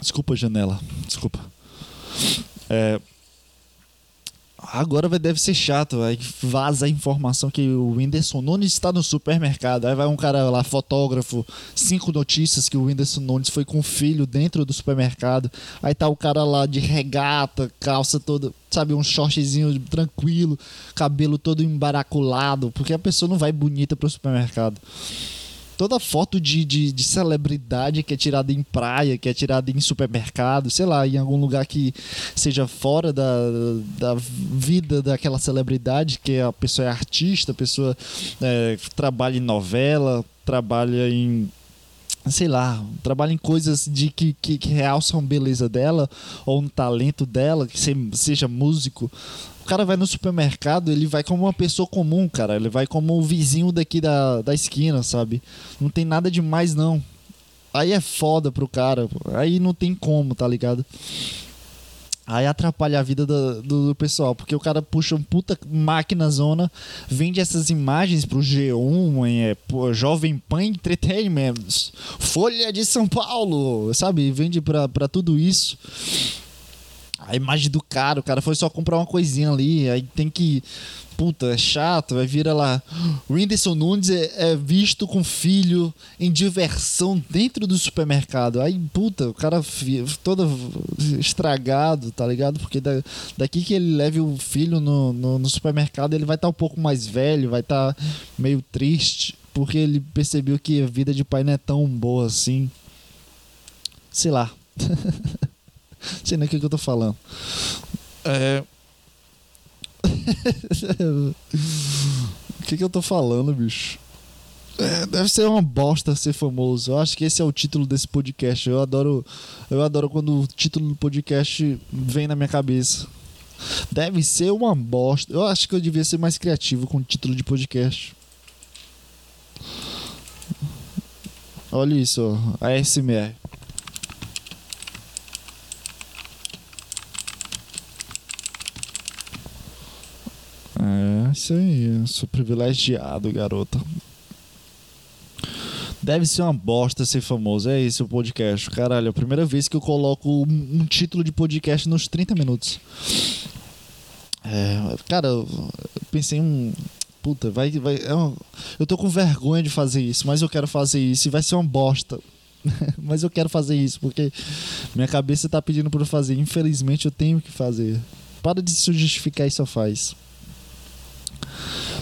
Desculpa, janela. Desculpa. É, Agora vai, deve ser chato, aí vaza a informação que o Whindersson Nunes está no supermercado. Aí vai um cara lá, fotógrafo, cinco notícias que o Whindersson Nunes foi com o filho dentro do supermercado. Aí tá o cara lá de regata, calça toda, sabe, um shortzinho tranquilo, cabelo todo embaraculado, porque a pessoa não vai bonita pro supermercado toda foto de, de, de, celebridade que é tirada em praia, que é tirada em supermercado, sei lá, em algum lugar que seja fora da, da vida daquela celebridade, que a pessoa é artista, a pessoa é, trabalha em novela, trabalha em sei lá, trabalha em coisas de que, que, que realçam a beleza dela ou um talento dela, que seja músico o cara vai no supermercado, ele vai como uma pessoa comum, cara. Ele vai como o vizinho daqui da, da esquina, sabe? Não tem nada demais, não. Aí é foda pro cara. Aí não tem como, tá ligado? Aí atrapalha a vida do, do, do, pessoal, porque o cara puxa um puta máquina zona, vende essas imagens pro G1, é, pô, Jovem Pan Entertainment, Folha de São Paulo, sabe? Vende pra, pra tudo isso a imagem do cara, o cara foi só comprar uma coisinha ali, aí tem que. Puta, é chato, vai virar lá. O Whindersson Nunes é, é, visto com filho em diversão dentro do supermercado. Aí, puta, o cara todo estragado, tá ligado? Porque da, daqui que ele leve o filho no, no, no supermercado, ele vai estar tá um pouco mais velho, vai estar tá meio triste, porque ele percebeu que a vida de pai não é tão boa assim. Sei lá. sei nem o que, que eu tô falando. É. o que, que eu tô falando, bicho? É, deve ser uma bosta ser famoso. Eu acho que esse é o título desse podcast. Eu adoro, eu adoro quando o título do podcast vem na minha cabeça. Deve ser uma bosta. Eu acho que eu devia ser mais criativo com o título de podcast. Olha isso. ASMR. É, isso aí. Sou privilegiado, garota. Deve ser uma bosta ser famoso. É esse o podcast. Caralho, é a primeira vez que eu coloco um, título de podcast nos 30 minutos. É, cara, eu pensei um. Puta, vai. vai é um, eu tô com vergonha de fazer isso, mas eu quero fazer isso e vai ser uma bosta. mas eu quero fazer isso porque minha cabeça tá pedindo pra eu fazer. Infelizmente eu tenho que fazer. Para de se justificar e só faz.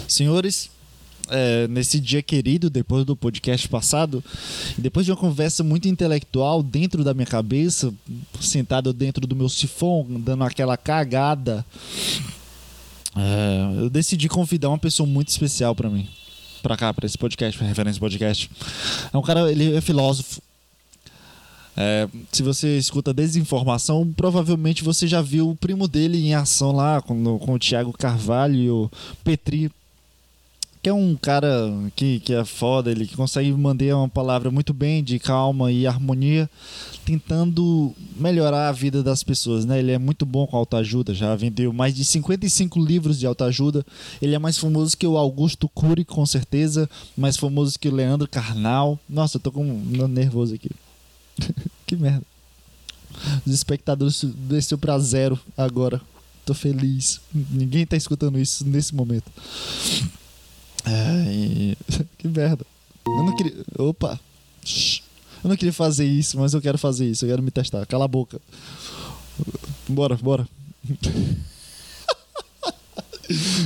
Senhores, é, nesse dia querido, depois do podcast passado, depois de uma conversa muito intelectual dentro da minha cabeça, sentado dentro do meu sifão, dando aquela cagada, é, eu decidi convidar uma pessoa muito especial para mim, para cá, para esse podcast, para referência podcast. É um cara, ele é filósofo. É, se você escuta desinformação, provavelmente você já viu o primo dele em ação lá com, com o Thiago Carvalho e o Petri que é um cara que, que é foda, ele consegue manter uma palavra muito bem de calma e harmonia, tentando melhorar a vida das pessoas, né? Ele é muito bom com autoajuda, já vendeu mais de 55 livros de autoajuda. Ele é mais famoso que o Augusto Cury, com certeza, mais famoso que o Leandro Carnal. Nossa, eu tô com nervoso aqui. que merda. Os espectadores desceu pra zero agora. Tô feliz. Ninguém tá escutando isso nesse momento. Ai, que merda. Eu não queria. Opa! Eu não queria fazer isso, mas eu quero fazer isso. Eu quero me testar. Cala a boca. Bora, bora.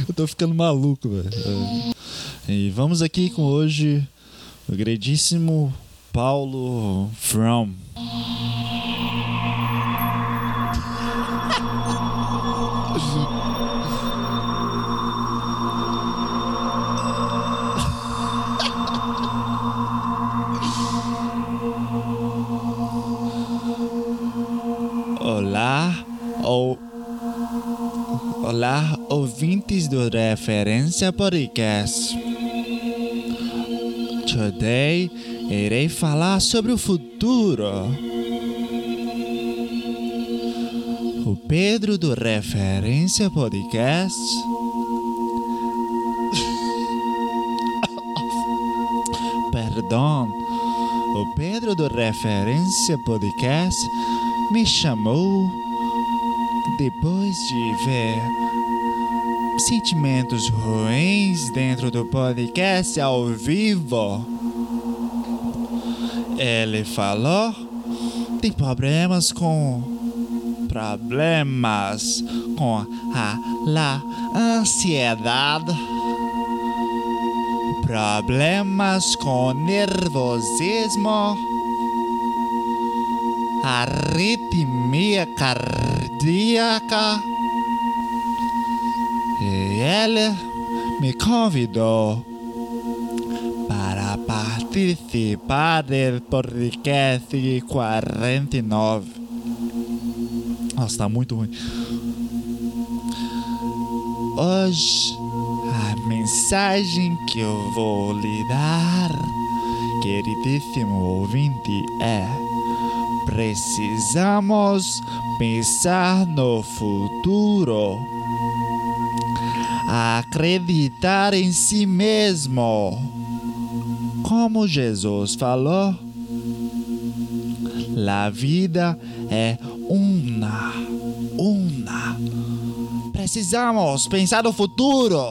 eu tô ficando maluco, velho. É. E vamos aqui com hoje o gredíssimo Paulo From. Olá, ou Olá, ouvintes do Referência Podcast. Today irei falar sobre o futuro. O Pedro do Referência Podcast. Perdão. O Pedro do Referência Podcast me chamou depois de ver sentimentos ruins dentro do podcast ao vivo. Ele falou de problemas com problemas com a la ansiedade, problemas com nervosismo, arritmia cardíaca. E ele me convidou participar do podcast 49. Nossa, tá muito ruim. Hoje, a mensagem que eu vou lhe dar, queridíssimo ouvinte, é: precisamos pensar no futuro, acreditar em si mesmo. Como Jesus falou, a vida é uma, uma. Precisamos pensar no futuro.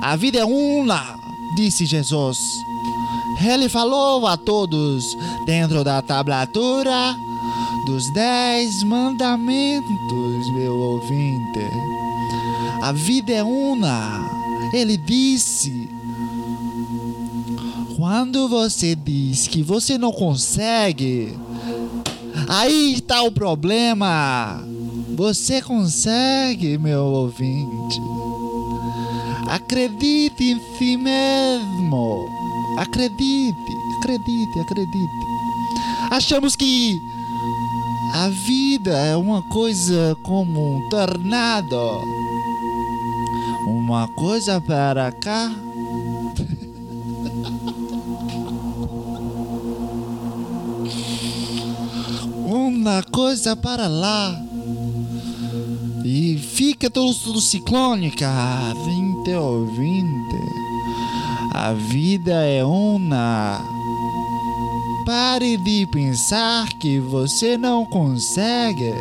A vida é uma, disse Jesus. Ele falou a todos dentro da tablatura dos dez mandamentos, meu ouvinte. A vida é uma. Ele disse. Quando você diz que você não consegue, aí está o problema. Você consegue, meu ouvinte. Acredite em si mesmo. Acredite, acredite, acredite. Achamos que a vida é uma coisa como um tornado. Uma coisa para cá. Uma coisa para lá. E fica tudo ciclônica. 20 ou 20. A vida é uma. Pare de pensar que você não consegue.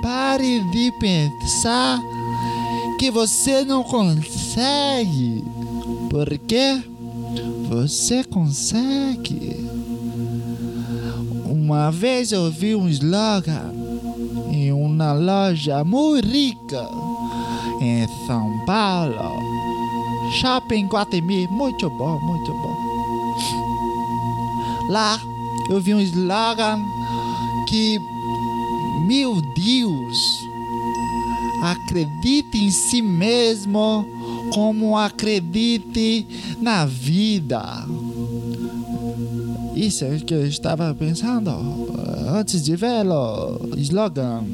Pare de pensar que você não consegue. Porque você consegue. Uma vez eu vi um slogan em uma loja muito rica em São Paulo. Shopping Guatemi, muito bom, muito bom. Lá eu vi um slogan que, meu Deus, acredite em si mesmo como acredite na vida. Isso é o que eu estava pensando antes de ver o slogan.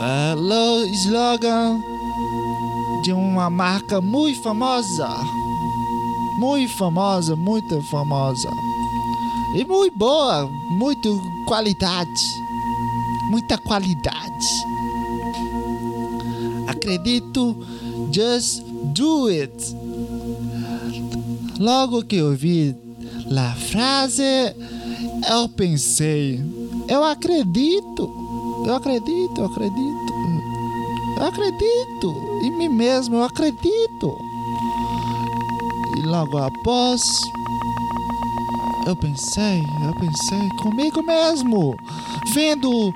Uh, o slogan de uma marca muito famosa. Muito famosa, muito famosa. E muito boa, muito qualidade. Muita qualidade. Acredito, just do it. Logo que eu vi a frase eu pensei, eu acredito, eu acredito, eu acredito, eu acredito em mim mesmo, eu acredito. E logo após, eu pensei, eu pensei comigo mesmo, vendo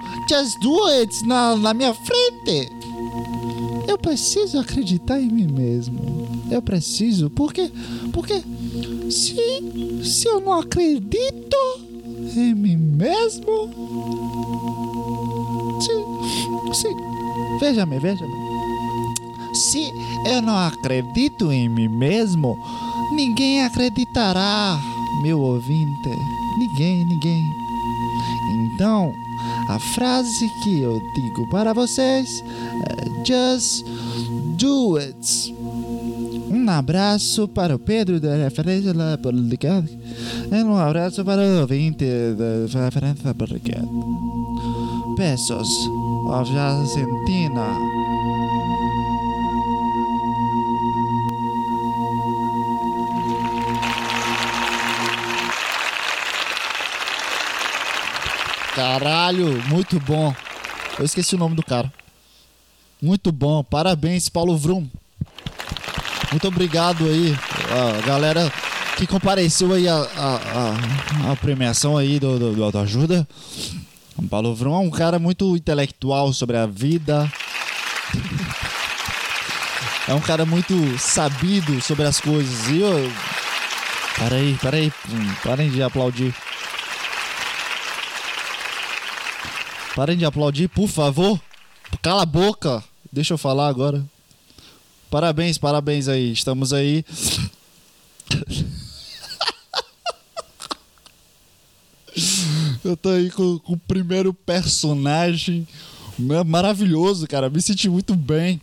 Do It na, na minha frente. Eu preciso acreditar em mim mesmo. Eu preciso, porque, porque se, se eu não acredito em mim mesmo, se, se, veja-me, veja-me. Se eu não acredito em mim mesmo, ninguém acreditará, meu ouvinte. Ninguém, ninguém. Então, a frase que eu digo para vocês é Just do it. Um abraço para o Pedro da referência lá podcast. E um abraço para o ouvinte da referência podcast. Besos. Argentina. Caralho, muito bom. Eu esqueci o nome do cara. Muito bom. Parabéns, Paulo Vrum. Muito obrigado aí, a galera que compareceu aí a, a, a, a premiação aí do, do, do Autoajuda. O Paulo Vrum é um cara muito intelectual sobre a vida. É um cara muito sabido sobre as coisas. E eu... Para aí, para aí. Parem de aplaudir. Parem de aplaudir, por favor. Cala a boca. Deixa eu falar agora. Parabéns, parabéns aí. Estamos aí. eu tô aí com, com o primeiro personagem maravilhoso, cara. Me senti muito bem.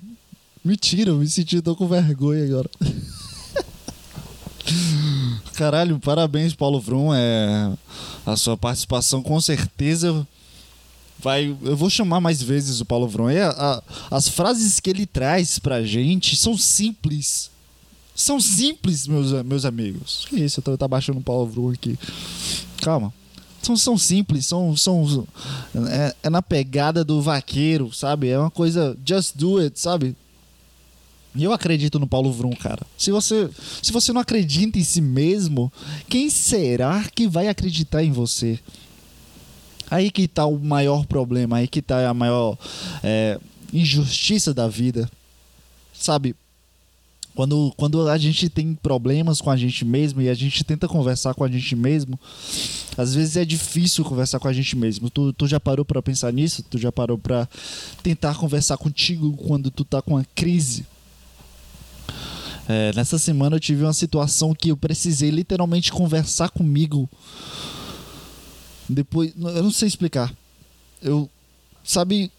Mentira, eu me senti, tô com vergonha agora. Caralho, parabéns, Paulo Vrum. É, a sua participação com certeza vai. Eu vou chamar mais vezes o Paulo Vron. É, as frases que ele traz pra gente são simples. São simples, meus, meus amigos. Que isso? Eu tô, tá baixando o Paulo Vron aqui. Calma. São, são simples, são. são é, é na pegada do vaqueiro, sabe? É uma coisa. Just do it, sabe? E eu acredito no Paulo Vrum, cara. Se você, se você não acredita em si mesmo, quem será que vai acreditar em você? Aí que está o maior problema, aí que está a maior é, injustiça da vida. Sabe? Quando, quando a gente tem problemas com a gente mesmo e a gente tenta conversar com a gente mesmo, às vezes é difícil conversar com a gente mesmo. Tu, tu já parou para pensar nisso? Tu já parou para tentar conversar contigo quando tu tá com uma crise? É, nessa semana eu tive uma situação que eu precisei literalmente conversar comigo depois, eu não sei explicar. Eu sabe,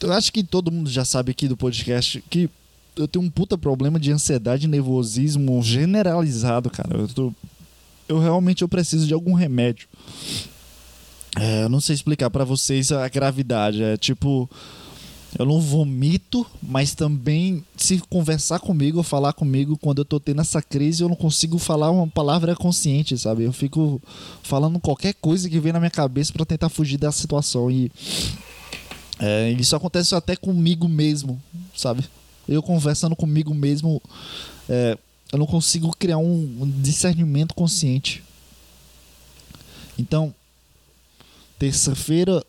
eu acho que todo mundo já sabe aqui do podcast que eu tenho um puta problema de ansiedade e nervosismo generalizado, cara. Eu, tô, eu realmente eu preciso de algum remédio. É, eu não sei explicar para vocês a gravidade. É tipo, eu não vomito, mas também se conversar comigo ou falar comigo quando eu tô tendo essa crise, eu não consigo falar uma palavra consciente, sabe? Eu fico falando qualquer coisa que vem na minha cabeça para tentar fugir da situação e é, isso acontece até comigo mesmo, sabe? Eu conversando comigo mesmo, é, eu não consigo criar um discernimento consciente. Então, terça-feira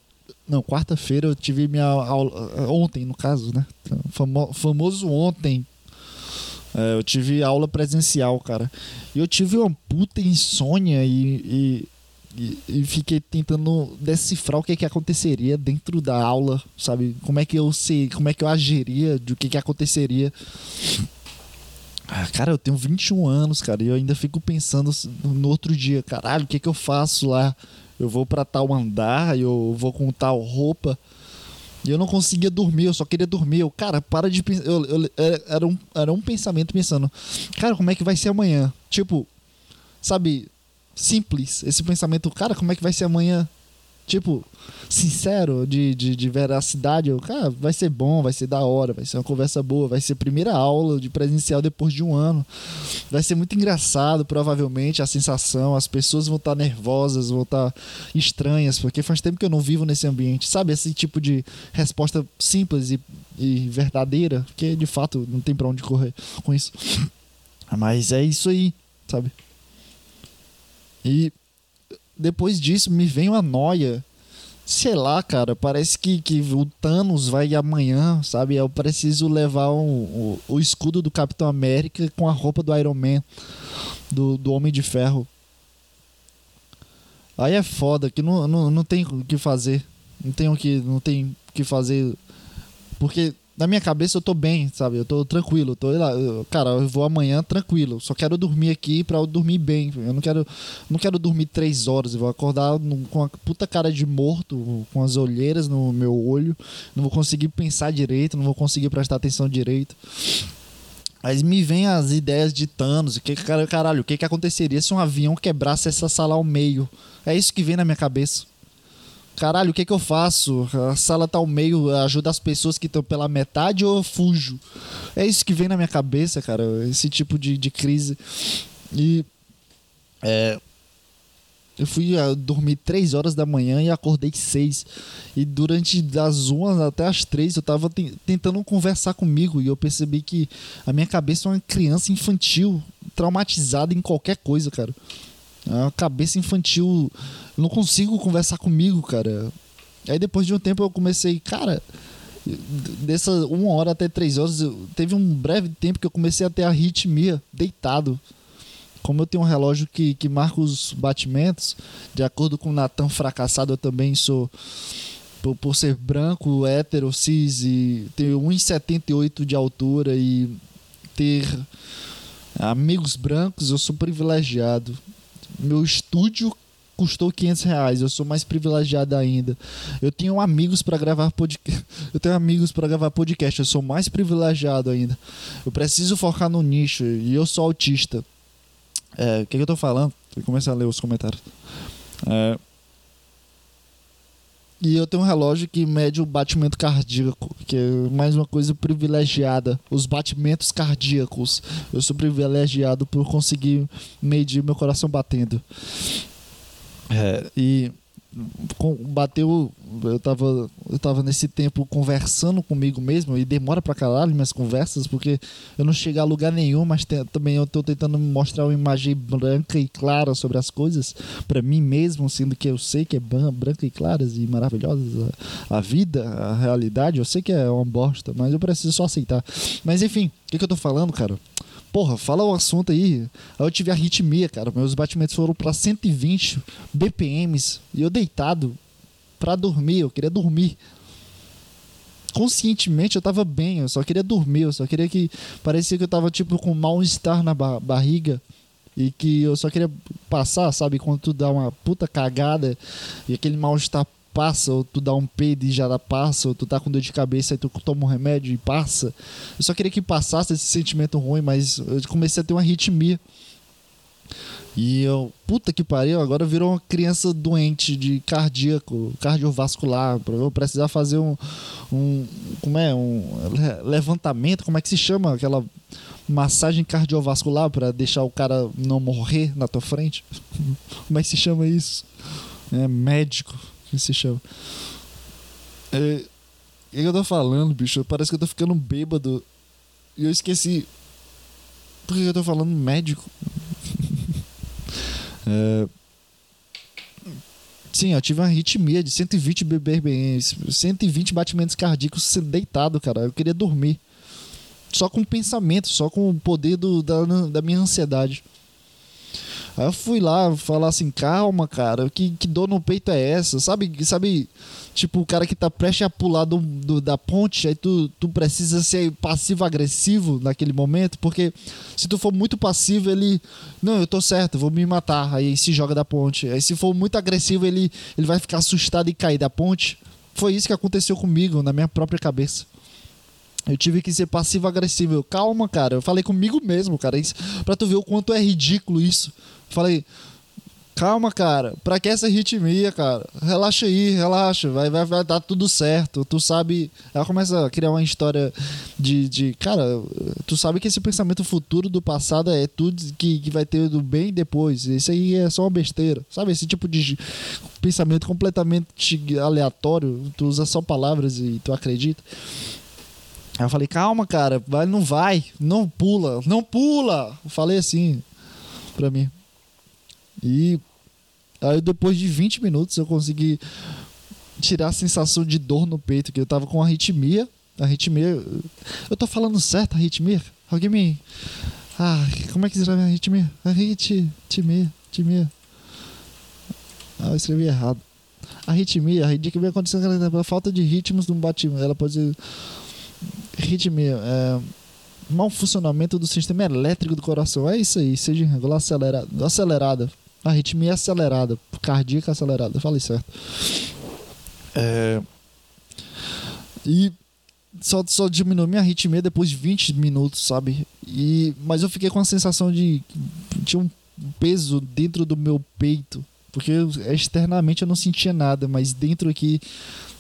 não, quarta-feira eu tive minha aula. Ontem, no caso, né? Famo, famoso ontem. É, eu tive aula presencial, cara. E eu tive uma puta insônia e, e, e, fiquei tentando decifrar o que, que aconteceria dentro da aula, sabe? Como é que eu sei, como é que eu agiria, do que, que aconteceria. Ah, cara, eu tenho 21 anos, cara, e eu ainda fico pensando no outro dia, caralho, o que, que eu faço lá? Eu vou para tal andar, eu vou com tal roupa. E eu não conseguia dormir, eu só queria dormir. Eu, cara, para de pensar. Eu, eu, era, um, era um pensamento pensando, cara, como é que vai ser amanhã? Tipo, sabe, simples. Esse pensamento, cara, como é que vai ser amanhã? Tipo, sincero, de, de, de veracidade. Eu, cara, vai ser bom, vai ser da hora, vai ser uma conversa boa, vai ser primeira aula de presencial depois de um ano. Vai ser muito engraçado, provavelmente, a sensação. As pessoas vão estar nervosas, vão estar estranhas, porque faz tempo que eu não vivo nesse ambiente. Sabe, esse tipo de resposta simples e, e verdadeira, que de fato não tem pra onde correr com isso. Mas é isso aí, sabe? E depois disso me vem uma noia. Sei lá, cara, parece que, que o Thanos vai amanhã, sabe? Eu preciso levar um, o, o escudo do Capitão América com a roupa do Iron Man, do, do Homem de Ferro. Aí é foda, que não, não, não tem o que fazer. Não tem o que, não tem que fazer. Porque na minha cabeça eu tô bem, sabe? Eu tô tranquilo. Tô lá, cara, eu vou amanhã tranquilo. Só quero dormir aqui pra eu dormir bem. Eu não quero, não quero dormir três horas. Eu vou acordar com a puta cara de morto, com as olheiras no meu olho. Não vou conseguir pensar direito, não vou conseguir prestar atenção direito. Mas me vem as ideias de Thanos. Que, caralho, o que, que aconteceria se um avião quebrasse essa sala ao meio? É isso que vem na minha cabeça caralho, o que que eu faço? A sala tá ao meio, ajuda as pessoas que estão pela metade ou eu fujo? É isso que vem na minha cabeça, cara, esse tipo de, de crise. E é, eu fui a, dormir 3 horas da manhã e acordei 6. E durante das 1 até as 3 eu tava te, tentando conversar comigo e eu percebi que a minha cabeça é uma criança infantil, traumatizada em qualquer coisa, cara. É uma cabeça infantil. Eu não consigo conversar comigo, cara. Aí depois de um tempo eu comecei, cara, dessa uma hora até três horas, eu, teve um breve tempo que eu comecei a ter arritmia, deitado. Como eu tenho um relógio que, que marca os batimentos, de acordo com o Natan fracassado, eu também sou, por, por ser branco, hétero, cis, e ter 1,78 de altura e ter amigos brancos, eu sou privilegiado meu estúdio custou 500 reais. Eu sou mais privilegiado ainda. Eu tenho amigos para gravar podcast. Eu tenho amigos para gravar podcast. Eu sou mais privilegiado ainda. Eu preciso focar no nicho e eu sou autista. É, o que, que eu tô falando? Vou começar a ler os comentários. É, e eu tenho um relógio que mede o batimento cardíaco, que é mais uma coisa privilegiada. Os batimentos cardíacos. Eu sou privilegiado por conseguir medir meu coração batendo. É, e bateu. Eu tava, eu tava nesse tempo conversando comigo mesmo e demora pra caralho minhas conversas, porque eu não chego a lugar nenhum, mas te, também eu tô tentando mostrar uma imagem branca e clara sobre as coisas para mim mesmo, sendo que eu sei que é branca e claras e maravilhosas a, a, vida, a realidade. Eu sei que é uma bosta, mas eu preciso só aceitar. Mas enfim, o que, que eu tô falando, cara? Porra, fala o assunto aí. Aí eu tive arritmia, cara. Meus batimentos foram para 120 BPMs. E eu deitado para dormir. Eu queria dormir. Conscientemente eu tava bem. Eu só queria dormir. Eu só queria que. Parecia que eu tava tipo com mal-estar na barriga. E que eu só queria passar, sabe? Quando tu dá uma puta cagada e aquele mal-estar passa, ou tu dá um peido e já passa, ou tu tá com dor de cabeça e tu toma um remédio e passa. Eu só queria que passasse esse sentimento ruim, mas eu comecei a ter uma arritmia. E eu, puta que pariu, agora virou uma criança doente de cardíaco, cardiovascular. Eu precisar fazer um, um. Como é? Um levantamento, como é que se chama? Aquela massagem cardiovascular para deixar o cara não morrer na tua frente? como é que se chama isso? É médico que se chama. É, o que eu tô falando, bicho? Parece que eu tô ficando bêbado. E eu esqueci. Por que eu tô falando médico? é, sim, eu tive uma arritmia de 120 BPMs, 120 batimentos cardíacos deitado, cara. Eu queria dormir. Só com pensamento, só com o poder do, da, da minha ansiedade. Aí eu fui lá falar assim, calma, cara, que, que dor no peito é essa? Sabe, sabe, tipo, o cara que tá prestes a pular do, do da ponte, aí tu, tu precisa ser passivo-agressivo naquele momento, porque se tu for muito passivo, ele, não, eu tô certo, vou me matar, aí se joga da ponte. Aí se for muito agressivo, ele, ele vai ficar assustado e cair da ponte. Foi isso que aconteceu comigo, na minha própria cabeça. Eu tive que ser passivo-agressivo. Calma, cara. Eu falei comigo mesmo, cara. Isso, pra tu ver o quanto é ridículo isso. Falei, Calma, cara. Pra que essa arritmia, cara? Relaxa aí, relaxa. Vai, vai, vai dar tudo certo. Tu sabe. Ela começa a criar uma história de, de. Cara, tu sabe que esse pensamento futuro do passado é tudo que, que vai ter do bem depois. Isso aí é só uma besteira. Sabe? Esse tipo de pensamento completamente aleatório. Tu usa só palavras e tu acredita. Aí eu falei, calma, cara, vai, não vai, não pula, não pula. Eu falei assim pra mim. E aí depois de 20 minutos eu consegui tirar a sensação de dor no peito, que eu tava com arritmia. Arritmia. Eu tô falando certo, arritmia? Alguém me. Ah, como é que escreve arritmia? Arritmia, arritmia. Ah, eu escrevi errado. Arritmia, arritmia acontecendo pela falta de ritmos no batimento. Ela pode ser. Arritmia, é mau funcionamento do sistema elétrico do coração. É isso aí, seja irregular, acelerada. acelerada. Arritmia acelerada, cardíaca acelerada, falei certo. É... E só, só diminuiu minha arritmia depois de 20 minutos, sabe? E, mas eu fiquei com a sensação de. Tinha um peso dentro do meu peito. Porque externamente eu não sentia nada, mas dentro aqui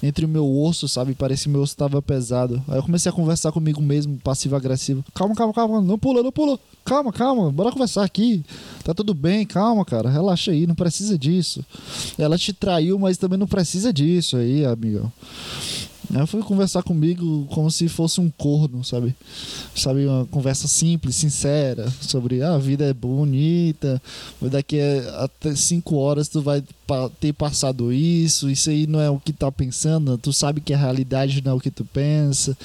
entre o meu osso, sabe? Parecia que meu osso estava pesado. Aí eu comecei a conversar comigo mesmo, passivo-agressivo. Calma, calma, calma, não pula, não pula. Calma, calma, bora conversar aqui. Tá tudo bem, calma, cara, relaxa aí, não precisa disso. Ela te traiu, mas também não precisa disso aí, amigão. Ela foi conversar comigo como se fosse um corno, sabe? Sabe, uma conversa simples, sincera, sobre ah, a vida é bonita, daqui a cinco horas tu vai ter passado isso, isso aí não é o que tá pensando, tu sabe que a realidade não é o que tu pensa.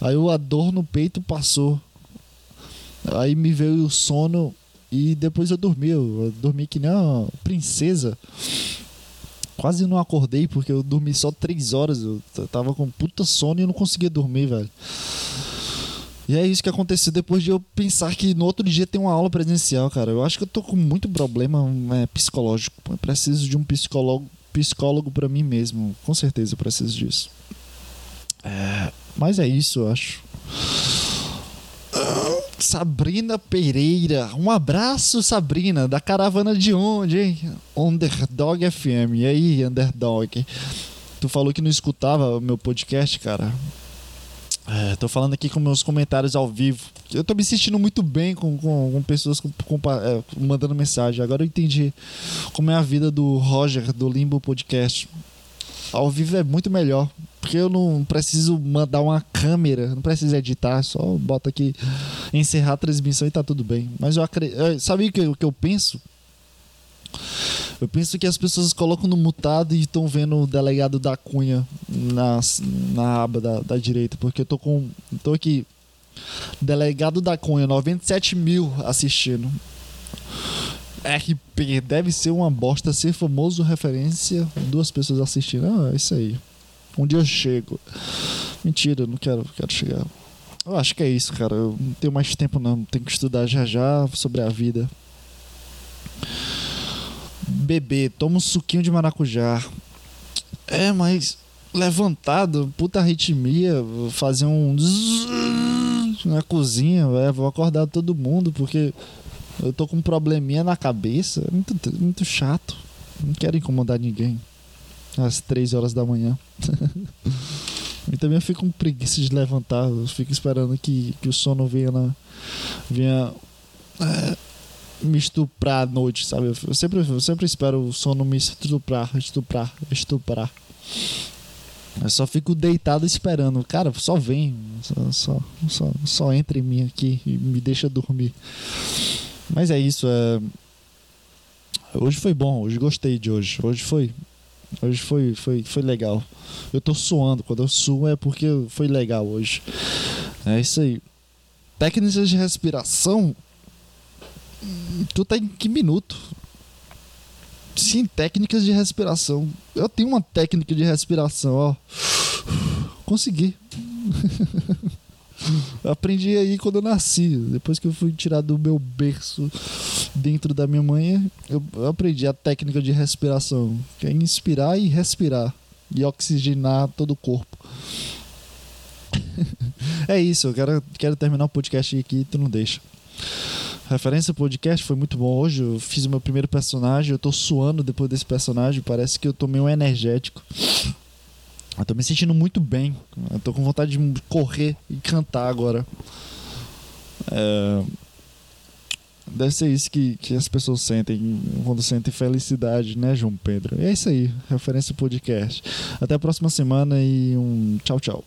Aí a dor no peito passou. Aí me veio o sono e depois eu dormi. Eu dormi que nem uma princesa. Quase não acordei porque eu dormi só três horas. Eu tava com puta sono e não conseguia dormir, velho. E é isso que aconteceu depois de eu pensar que no outro dia tem uma aula presencial, cara. Eu acho que eu tô com muito problema é, psicológico. Eu preciso de um psicólogo, psicólogo para mim mesmo. Com certeza eu preciso disso. É, mas é isso, eu acho. Sabrina Pereira. Um abraço, Sabrina, da caravana de onde, hein? Underdog FM. E aí, Underdog? Tu falou que não escutava o meu podcast, cara. É, tô falando aqui com meus comentários ao vivo. Eu tô me sentindo muito bem com, com, com pessoas com, com, é, mandando mensagem. Agora eu entendi como é a vida do Roger, do Limbo Podcast. Ao vivo é muito melhor. Porque eu não preciso mandar uma câmera, não preciso editar, só bota aqui, encerrar a transmissão e tá tudo bem. Mas eu acredito. Sabe o que, o que eu penso? Eu penso que as pessoas colocam no mutado e estão vendo o delegado da Cunha na, na aba da, da direita, porque eu tô com. tô aqui. Delegado da Cunha, 97 mil assistindo. RP, deve ser uma bosta ser famoso referência. Duas pessoas assistindo. Ah, é isso aí. Um dia eu chego. Mentira, não quero, quero chegar. Eu acho que é isso, cara. Eu não tenho mais tempo não. Tenho que estudar já já sobre a vida. Bebê, toma um suquinho de maracujá. É, mas levantado, puta arritmia, fazer um na cozinha, é, vou acordar todo mundo porque eu tô com um probleminha na cabeça. Muito, muito chato. Não quero incomodar ninguém às três horas da manhã. e também eu fico com preguiça de levantar. Eu fico esperando que, que o sono venha na. venha. É, me estuprar à noite, sabe? Eu sempre, eu sempre espero o sono me estuprar, estuprar, estuprar. Eu só fico deitado esperando. Cara, só vem. Só, só, só, só entra em mim aqui e me deixa dormir. Mas é isso. É... Hoje foi bom, hoje gostei de hoje. Hoje foi Hoje foi, foi, foi legal. Eu tô suando. Quando eu suo é porque foi legal hoje. É isso aí. Técnicas de respiração. Tu tá em que minuto? Sim, técnicas de respiração. Eu tenho uma técnica de respiração, ó. Consegui. Aprendi aí quando eu nasci. Depois que eu fui tirado do meu berço dentro da minha mãe, eu aprendi a técnica de respiração. Que é inspirar e respirar. E oxigenar todo o corpo. é isso, eu quero, quero terminar o podcast aqui tu não deixa. Referência podcast foi muito bom hoje. Eu fiz o meu primeiro personagem. Eu tô suando depois desse personagem. Parece que eu tô meio energético. Eu tô me sentindo muito bem. Eu tô com vontade de correr e cantar agora. É... Deve ser isso que, que as pessoas sentem quando sentem felicidade, né, João Pedro? E é isso aí. Referência podcast. Até a próxima semana e um tchau, tchau.